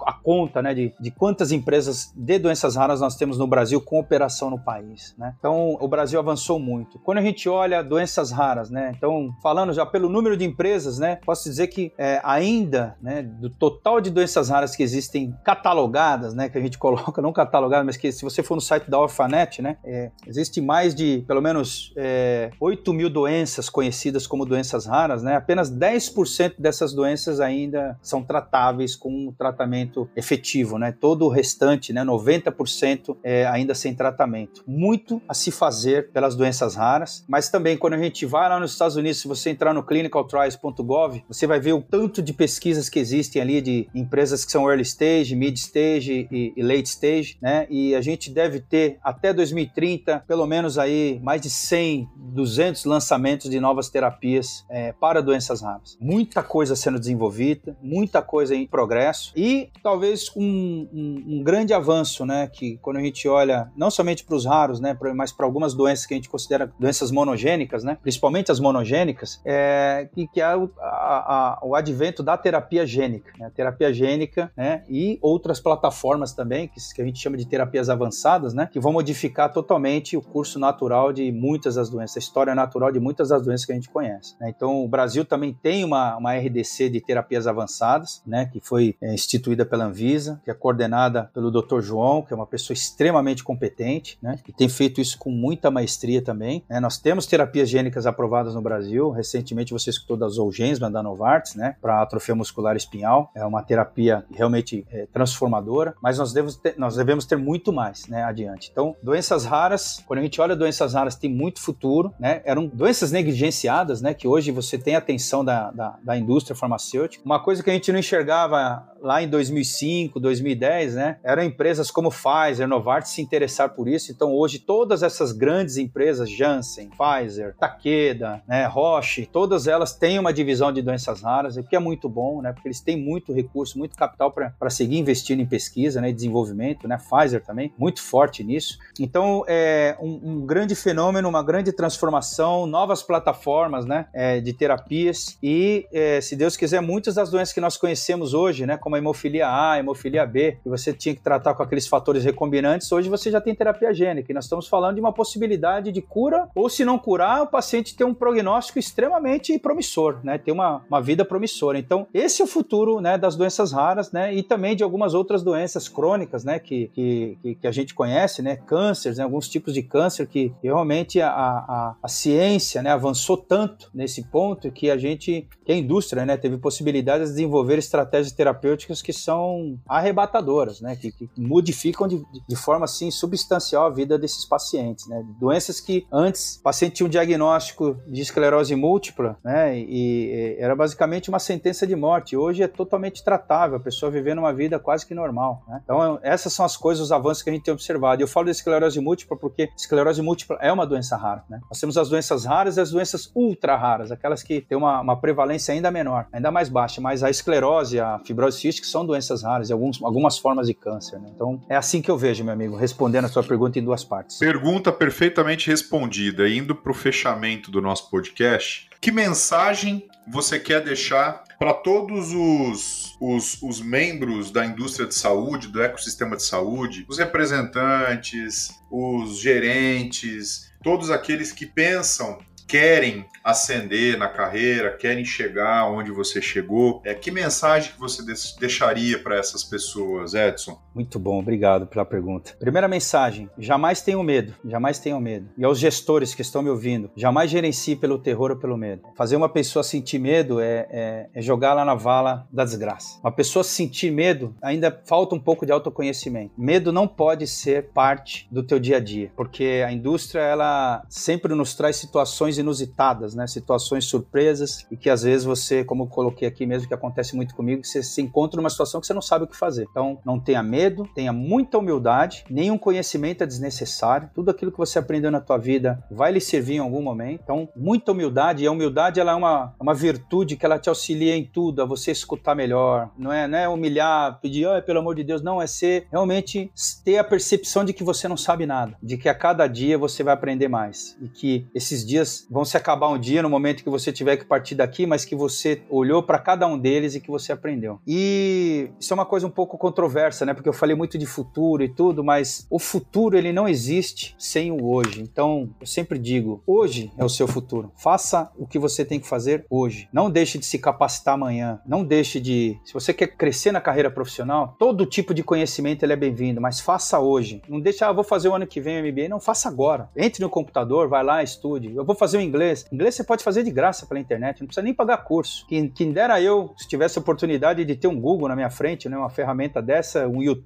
a, conta né, de, de quantas empresas de doenças raras nós temos no Brasil com operação no país. Né? Então o Brasil avançou muito. Quando a gente olha doenças raras, né, então falando já pelo número de empresas, né, posso dizer que é, ainda né, do total de doenças raras que existem catalogadas, né, que a gente coloca, não catalogadas, mas que se você for no site da Orphanet, né, é, existe mais de pelo menos é, 8 mil doenças conhecidas como doenças raras, né? Apenas 10% dessas doenças ainda são tratáveis com um tratamento efetivo, né? Todo o restante, né, 90% é ainda sem tratamento. Muito a se fazer pelas doenças raras, mas também quando a gente vai lá nos Estados Unidos, se você entrar no clinicaltrials.gov, você vai ver o tanto de pesquisas que existem ali de empresas que são early stage, mid stage e, e late stage, né? E a gente deve ter até 2030 pelo menos aí mais de 100 100, 200 lançamentos de novas terapias é, para doenças raras. Muita coisa sendo desenvolvida, muita coisa em progresso e talvez um, um, um grande avanço, né? Que quando a gente olha não somente para os raros, né? Mas para algumas doenças que a gente considera doenças monogênicas, né? Principalmente as monogênicas, é, que, que é o, a, a, o advento da terapia gênica, né? terapia gênica, né? E outras plataformas também que, que a gente chama de terapias avançadas, né? Que vão modificar totalmente o curso natural de muitas das doenças, a história natural de muitas das doenças que a gente conhece. Né? Então, o Brasil também tem uma, uma RDC de terapias avançadas, né, que foi é, instituída pela Anvisa, que é coordenada pelo Dr. João, que é uma pessoa extremamente competente, né, e tem feito isso com muita maestria também. Né? Nós temos terapias gênicas aprovadas no Brasil. Recentemente você escutou da Zolgensma, da Novartis, né, para atrofia muscular espinhal. É uma terapia realmente é, transformadora, mas nós devemos, ter, nós devemos ter muito mais, né, adiante. Então, doenças raras, quando a gente olha doenças raras, tem muito futuro, né, eram doenças negligenciadas, né, que hoje você tem atenção da, da, da indústria farmacêutica. Uma coisa que a gente não enxergava lá em 2005, 2010, né, eram empresas como Pfizer, Novartis se interessar por isso. Então, hoje, todas essas grandes empresas, Janssen, Pfizer, Takeda, né, Roche, todas elas têm uma divisão de doenças raras, o que é muito bom, né, porque eles têm muito recurso, muito capital para seguir investindo em pesquisa né, e desenvolvimento, né, Pfizer também, muito forte nisso. Então, é um, um grande fenômeno, uma grande transformação, novas plataformas né, é, de terapias e, é, se Deus quiser, muitas das doenças que nós conhecemos hoje, né, como a hemofilia A, a hemofilia B, que você tinha que tratar com aqueles fatores recombinantes, hoje você já tem terapia gênica. E nós estamos falando de uma possibilidade de cura, ou se não curar, o paciente ter um prognóstico extremamente promissor, né? Ter uma, uma vida promissora. Então, esse é o futuro né, das doenças raras, né? E também de algumas outras doenças crônicas, né? Que, que, que a gente conhece, né? Cânceres, né, alguns tipos de câncer que realmente a, a, a ciência né, avançou tanto nesse ponto que a gente, que a indústria, né? Teve possibilidade de desenvolver estratégias terapêuticas que são arrebatadoras, né? Que, que modificam de, de forma assim substancial a vida desses pacientes, né? Doenças que antes o paciente tinha um diagnóstico de esclerose múltipla, né? E, e era basicamente uma sentença de morte. Hoje é totalmente tratável, a pessoa vivendo uma vida quase que normal, né? Então essas são as coisas, os avanços que a gente tem observado. Eu falo de esclerose múltipla porque esclerose múltipla é uma doença rara, né? Nós temos as doenças raras e as doenças ultra raras, aquelas que têm uma, uma prevalência ainda menor, ainda mais baixa. Mas a esclerose, a fibrose cística são doenças raras e alguns, algumas formas de câncer. Né? Então é assim que eu vejo, meu amigo, respondendo a sua pergunta em duas partes. Pergunta perfeitamente respondida. Indo para o fechamento do nosso podcast, que mensagem você quer deixar para todos os, os, os, membros da indústria de saúde, do ecossistema de saúde, os representantes, os gerentes, todos aqueles que pensam, querem ascender na carreira, querem chegar onde você chegou. É, que mensagem que você deixaria para essas pessoas, Edson? Muito bom, obrigado pela pergunta. Primeira mensagem: jamais tenham medo, jamais tenham medo. E aos gestores que estão me ouvindo, jamais gerencie pelo terror ou pelo medo. Fazer uma pessoa sentir medo é, é, é jogá-la na vala da desgraça. Uma pessoa sentir medo ainda falta um pouco de autoconhecimento. Medo não pode ser parte do teu dia a dia, porque a indústria ela sempre nos traz situações inusitadas né? Situações surpresas e que às vezes você, como eu coloquei aqui mesmo, que acontece muito comigo, você se encontra numa situação que você não sabe o que fazer. Então, não tenha medo, tenha muita humildade, nenhum conhecimento é desnecessário. Tudo aquilo que você aprendeu na tua vida vai lhe servir em algum momento. Então, muita humildade. E a humildade ela é uma, uma virtude que ela te auxilia em tudo, a você escutar melhor. Não é, não é humilhar, pedir, oh, pelo amor de Deus, não, é ser realmente ter a percepção de que você não sabe nada, de que a cada dia você vai aprender mais e que esses dias vão se acabar um dia no momento que você tiver que partir daqui, mas que você olhou para cada um deles e que você aprendeu. E isso é uma coisa um pouco controversa, né? Porque falei muito de futuro e tudo, mas o futuro ele não existe sem o hoje. Então, eu sempre digo, hoje é o seu futuro. Faça o que você tem que fazer hoje. Não deixe de se capacitar amanhã. Não deixe de, se você quer crescer na carreira profissional, todo tipo de conhecimento ele é bem-vindo, mas faça hoje. Não deixe, ah, vou fazer o ano que vem o MBA, não faça agora. Entre no computador, vai lá, estude. Eu vou fazer o inglês. Inglês você pode fazer de graça pela internet, não precisa nem pagar curso. Quem, quem dera eu, se tivesse oportunidade de ter um Google na minha frente, né, uma ferramenta dessa, um YouTube,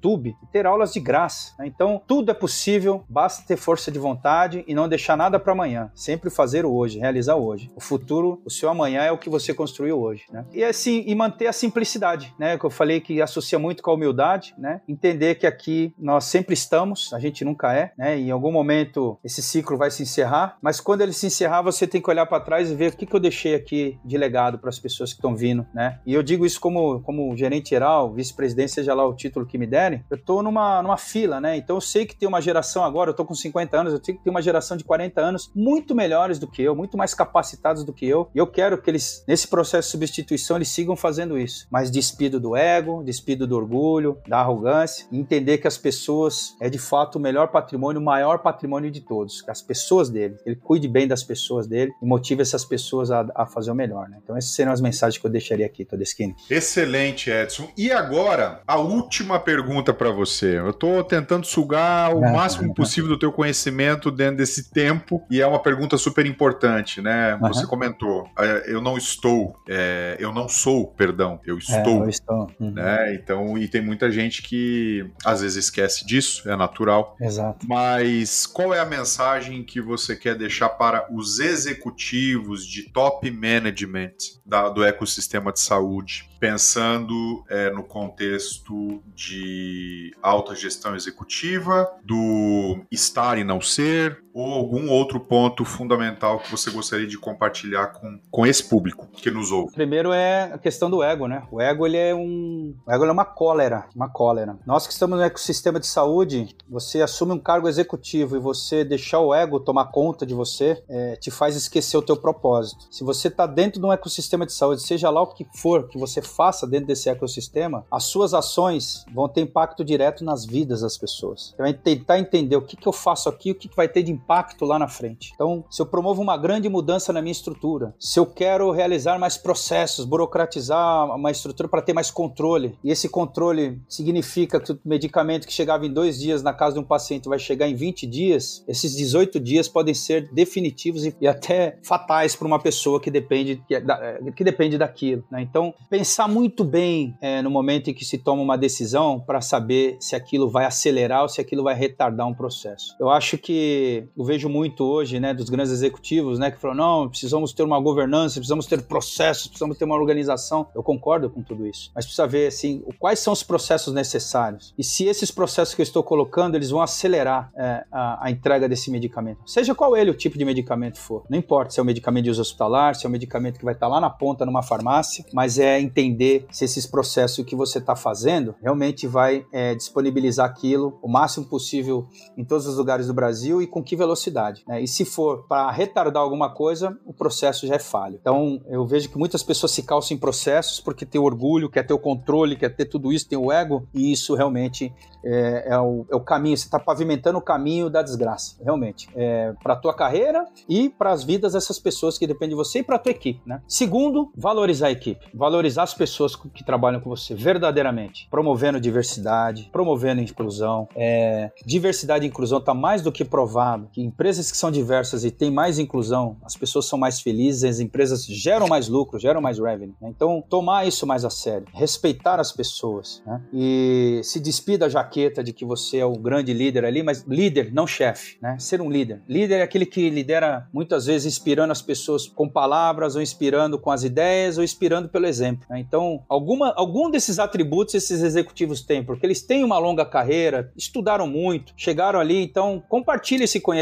ter aulas de graça. Né? Então, tudo é possível, basta ter força de vontade e não deixar nada para amanhã. Sempre fazer o hoje, realizar o hoje. O futuro, o seu amanhã é o que você construiu hoje. Né? E assim, e manter a simplicidade, né? Que eu falei que associa muito com a humildade, né? Entender que aqui nós sempre estamos, a gente nunca é, né? Em algum momento esse ciclo vai se encerrar, mas quando ele se encerrar, você tem que olhar para trás e ver o que, que eu deixei aqui de legado para as pessoas que estão vindo, né? E eu digo isso como, como gerente geral, vice-presidente, seja lá o título que me derem, eu estou numa, numa fila, né? Então eu sei que tem uma geração agora, eu estou com 50 anos, eu sei que tem uma geração de 40 anos muito melhores do que eu, muito mais capacitados do que eu, e eu quero que eles, nesse processo de substituição, eles sigam fazendo isso, mas despido do ego, despido do orgulho, da arrogância, entender que as pessoas é de fato o melhor patrimônio, o maior patrimônio de todos, as pessoas dele. Ele cuide bem das pessoas dele e motive essas pessoas a, a fazer o melhor. Né? Então, essas seriam as mensagens que eu deixaria aqui, Todeschini. Excelente, Edson. E agora, a última pergunta para você. Eu estou tentando sugar o máximo possível do teu conhecimento dentro desse tempo e é uma pergunta super importante, né? Você uhum. comentou, é, eu não estou, é, eu não sou, perdão, eu estou. É, eu estou. Uhum. Né? Então, e tem muita gente que às vezes esquece disso, é natural. Exato. Mas qual é a mensagem que você quer deixar para os executivos de top management da, do ecossistema de saúde? Pensando é, no contexto de alta gestão executiva, do estar e não ser, ou algum outro ponto fundamental que você gostaria de compartilhar com, com esse público que nos ouve? Primeiro é a questão do ego, né? O ego ele é um, o ego é uma cólera, uma cólera. Nós que estamos no ecossistema de saúde, você assume um cargo executivo e você deixar o ego tomar conta de você, é, te faz esquecer o teu propósito. Se você está dentro de um ecossistema de saúde, seja lá o que for que você faça dentro desse ecossistema, as suas ações vão ter impacto direto nas vidas das pessoas. Você vai tentar entender o que, que eu faço aqui, o que, que vai ter de impacto lá na frente. Então, se eu promovo uma grande mudança na minha estrutura, se eu quero realizar mais processos, burocratizar uma estrutura para ter mais controle, e esse controle significa que o medicamento que chegava em dois dias na casa de um paciente vai chegar em 20 dias, esses 18 dias podem ser definitivos e, até fatais para uma pessoa que depende, que, é que depende daquilo. Né? Então, pensar muito muito bem é, no momento em que se toma uma decisão para saber se aquilo vai acelerar ou se aquilo vai retardar um processo. Eu acho que eu vejo muito hoje, né, dos grandes executivos, né, que falam não, precisamos ter uma governança, precisamos ter processos, precisamos ter uma organização. Eu concordo com tudo isso, mas precisa ver assim quais são os processos necessários e se esses processos que eu estou colocando eles vão acelerar é, a, a entrega desse medicamento, seja qual ele o tipo de medicamento for. Não importa se é um medicamento de uso hospitalar, se é um medicamento que vai estar lá na ponta numa farmácia, mas é entender se esses processos que você está fazendo realmente vai é, disponibilizar aquilo o máximo possível em todos os lugares do Brasil e com que velocidade. Né? E se for para retardar alguma coisa, o processo já é falho. Então eu vejo que muitas pessoas se calçam em processos porque tem orgulho, quer ter o controle, quer ter tudo isso, tem o ego, e isso realmente é, é, o, é o, caminho, você está pavimentando o caminho da desgraça, realmente. É, para a tua carreira e para as vidas dessas pessoas que dependem de você e para a tua equipe. Né? Segundo, valorizar a equipe, valorizar as pessoas que trabalham com você verdadeiramente, promovendo diversidade, promovendo inclusão. É, diversidade e inclusão está mais do que provado que empresas que são diversas e têm mais inclusão, as pessoas são mais felizes, as empresas geram mais lucro, geram mais revenue. Né? Então, tomar isso mais a sério, respeitar as pessoas né? e se despida da jaqueta de que você é o grande líder ali, mas líder, não chefe, né? Ser um líder. Líder é aquele que lidera muitas vezes inspirando as pessoas com palavras, ou inspirando com as ideias, ou inspirando pelo exemplo. Né? Então, alguma, algum desses atributos esses executivos têm, porque eles têm uma longa carreira, estudaram muito, chegaram ali, então compartilhe esse conhecimento,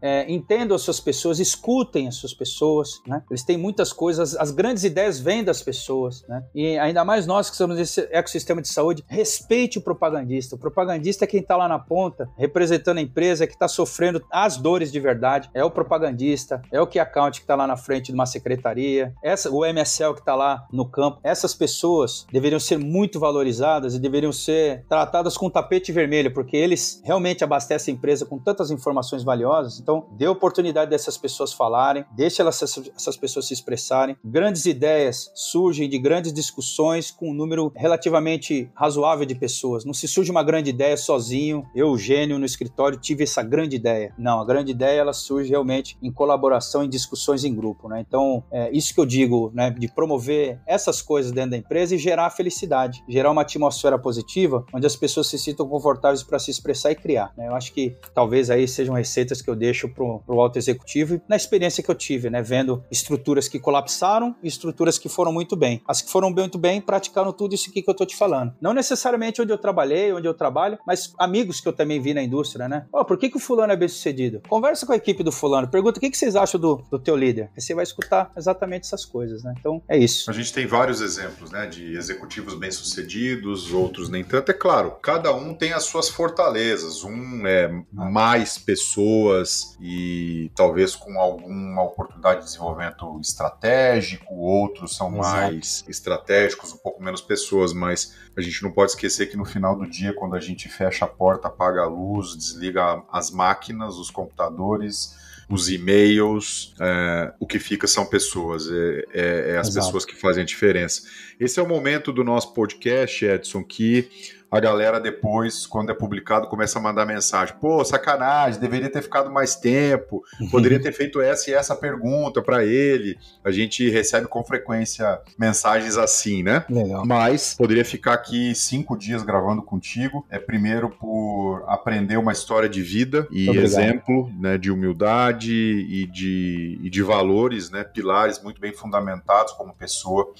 é, entendam as suas pessoas, escutem as suas pessoas, né? Eles têm muitas coisas, as grandes ideias vêm das pessoas, né? E ainda mais nós que estamos nesse ecossistema de saúde, respeite o propagandista. O propagandista é quem está lá na ponta, representando a empresa, que está sofrendo as dores de verdade. É o propagandista, é o key account que está lá na frente de uma secretaria, essa, o MSL que está lá no campo. Essas pessoas deveriam ser muito valorizadas e deveriam ser tratadas com tapete vermelho, porque eles realmente abastecem a empresa com tantas informações valiosas. Então, dê oportunidade dessas pessoas falarem, deixe elas, essas pessoas se expressarem. Grandes ideias surgem de grandes discussões com um número relativamente razoável de pessoas. Não se surge uma grande ideia sozinho, eu, gênio, no escritório, tive essa grande ideia. Não, a grande ideia ela surge realmente em colaboração, em discussões em grupo, né? Então, é isso que eu digo, né? De promover essas coisas dentro da empresa e gerar felicidade, gerar uma atmosfera positiva, onde as pessoas se sintam confortáveis para se expressar e criar. Né? Eu acho que talvez aí sejam receitas que eu deixo pro, pro alto executivo na experiência que eu tive, né? Vendo estruturas que colapsaram e estruturas que foram muito bem. As que foram muito bem praticaram tudo isso aqui que eu tô te falando. Não necessariamente onde eu trabalhei, onde eu trabalho, mas amigos que eu também vi na indústria, né? Oh, por que, que o fulano é bem sucedido? Conversa com a equipe do fulano, pergunta o que, que vocês acham do, do teu líder. Aí você vai escutar exatamente essas coisas, né? Então, é isso. A gente tem vários exemplos, né? De executivos bem sucedidos, outros nem tanto. É claro, cada um tem as suas fortalezas. Um é mais pessoas e talvez com alguma oportunidade de desenvolvimento estratégico, outros são Exato. mais estratégicos, um pouco menos pessoas, mas a gente não pode esquecer que no final do dia, quando a gente fecha a porta, apaga a luz, desliga as máquinas, os computadores, os e-mails, é, o que fica são pessoas, é, é, é as Exato. pessoas que fazem a diferença. Esse é o momento do nosso podcast, Edson, que a galera depois, quando é publicado, começa a mandar mensagem. Pô, sacanagem, deveria ter ficado mais tempo, poderia ter feito essa e essa pergunta para ele. A gente recebe com frequência mensagens assim, né? Legal. Mas poderia ficar aqui cinco dias gravando contigo. É primeiro por aprender uma história de vida e exemplo né, de humildade e de, e de valores, né? Pilares muito bem fundamentados como pessoa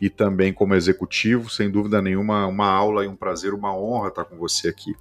e também como executivo. Sem dúvida nenhuma, uma aula e um prazer uma honra estar com você aqui.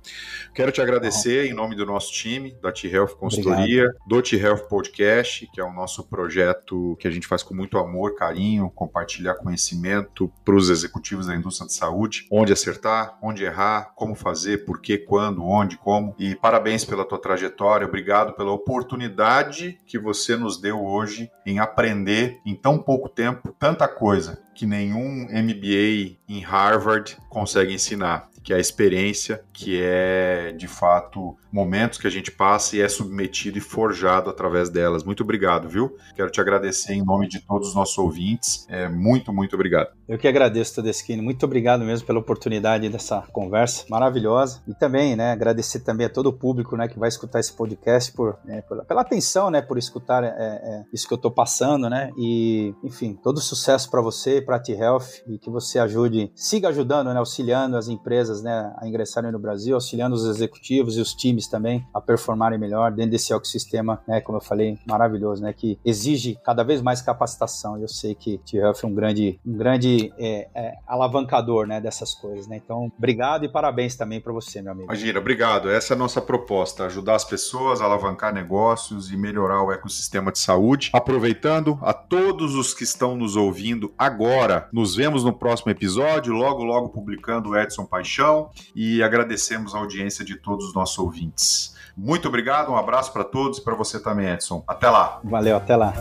Quero te agradecer em nome do nosso time, da T-Health Consultoria, Obrigado. do T-Health Podcast, que é o nosso projeto que a gente faz com muito amor, carinho, compartilhar conhecimento para os executivos da indústria de saúde, onde acertar, onde errar, como fazer, por quê, quando, onde, como. E parabéns pela tua trajetória, obrigado pela oportunidade que você nos deu hoje em aprender em tão pouco tempo tanta coisa que nenhum MBA em Harvard consegue ensinar que é a experiência, que é de fato momentos que a gente passa e é submetido e forjado através delas. Muito obrigado, viu? Quero te agradecer em nome de todos os nossos ouvintes. É, muito, muito obrigado. Eu que agradeço, Todeskine. Muito obrigado mesmo pela oportunidade dessa conversa maravilhosa. E também, né, agradecer também a todo o público, né, que vai escutar esse podcast por, né, por pela atenção, né, por escutar é, é, isso que eu estou passando, né? E, enfim, todo sucesso para você, para a T-Health e que você ajude, siga ajudando, né, auxiliando as empresas né, a ingressarem no Brasil, auxiliando os executivos e os times também a performarem melhor dentro desse ecossistema, né, como eu falei, maravilhoso, né, que exige cada vez mais capacitação. Eu sei que T-Huff é um grande, um grande é, é, alavancador né, dessas coisas. Né? Então, obrigado e parabéns também para você, meu amigo. Imagina, obrigado. Essa é a nossa proposta: ajudar as pessoas a alavancar negócios e melhorar o ecossistema de saúde. Aproveitando, a todos os que estão nos ouvindo agora, nos vemos no próximo episódio, logo, logo publicando o Edson Paixão e agradecemos a audiência de todos os nossos ouvintes. Muito obrigado, um abraço para todos e para você também, Edson. Até lá. Valeu, até lá.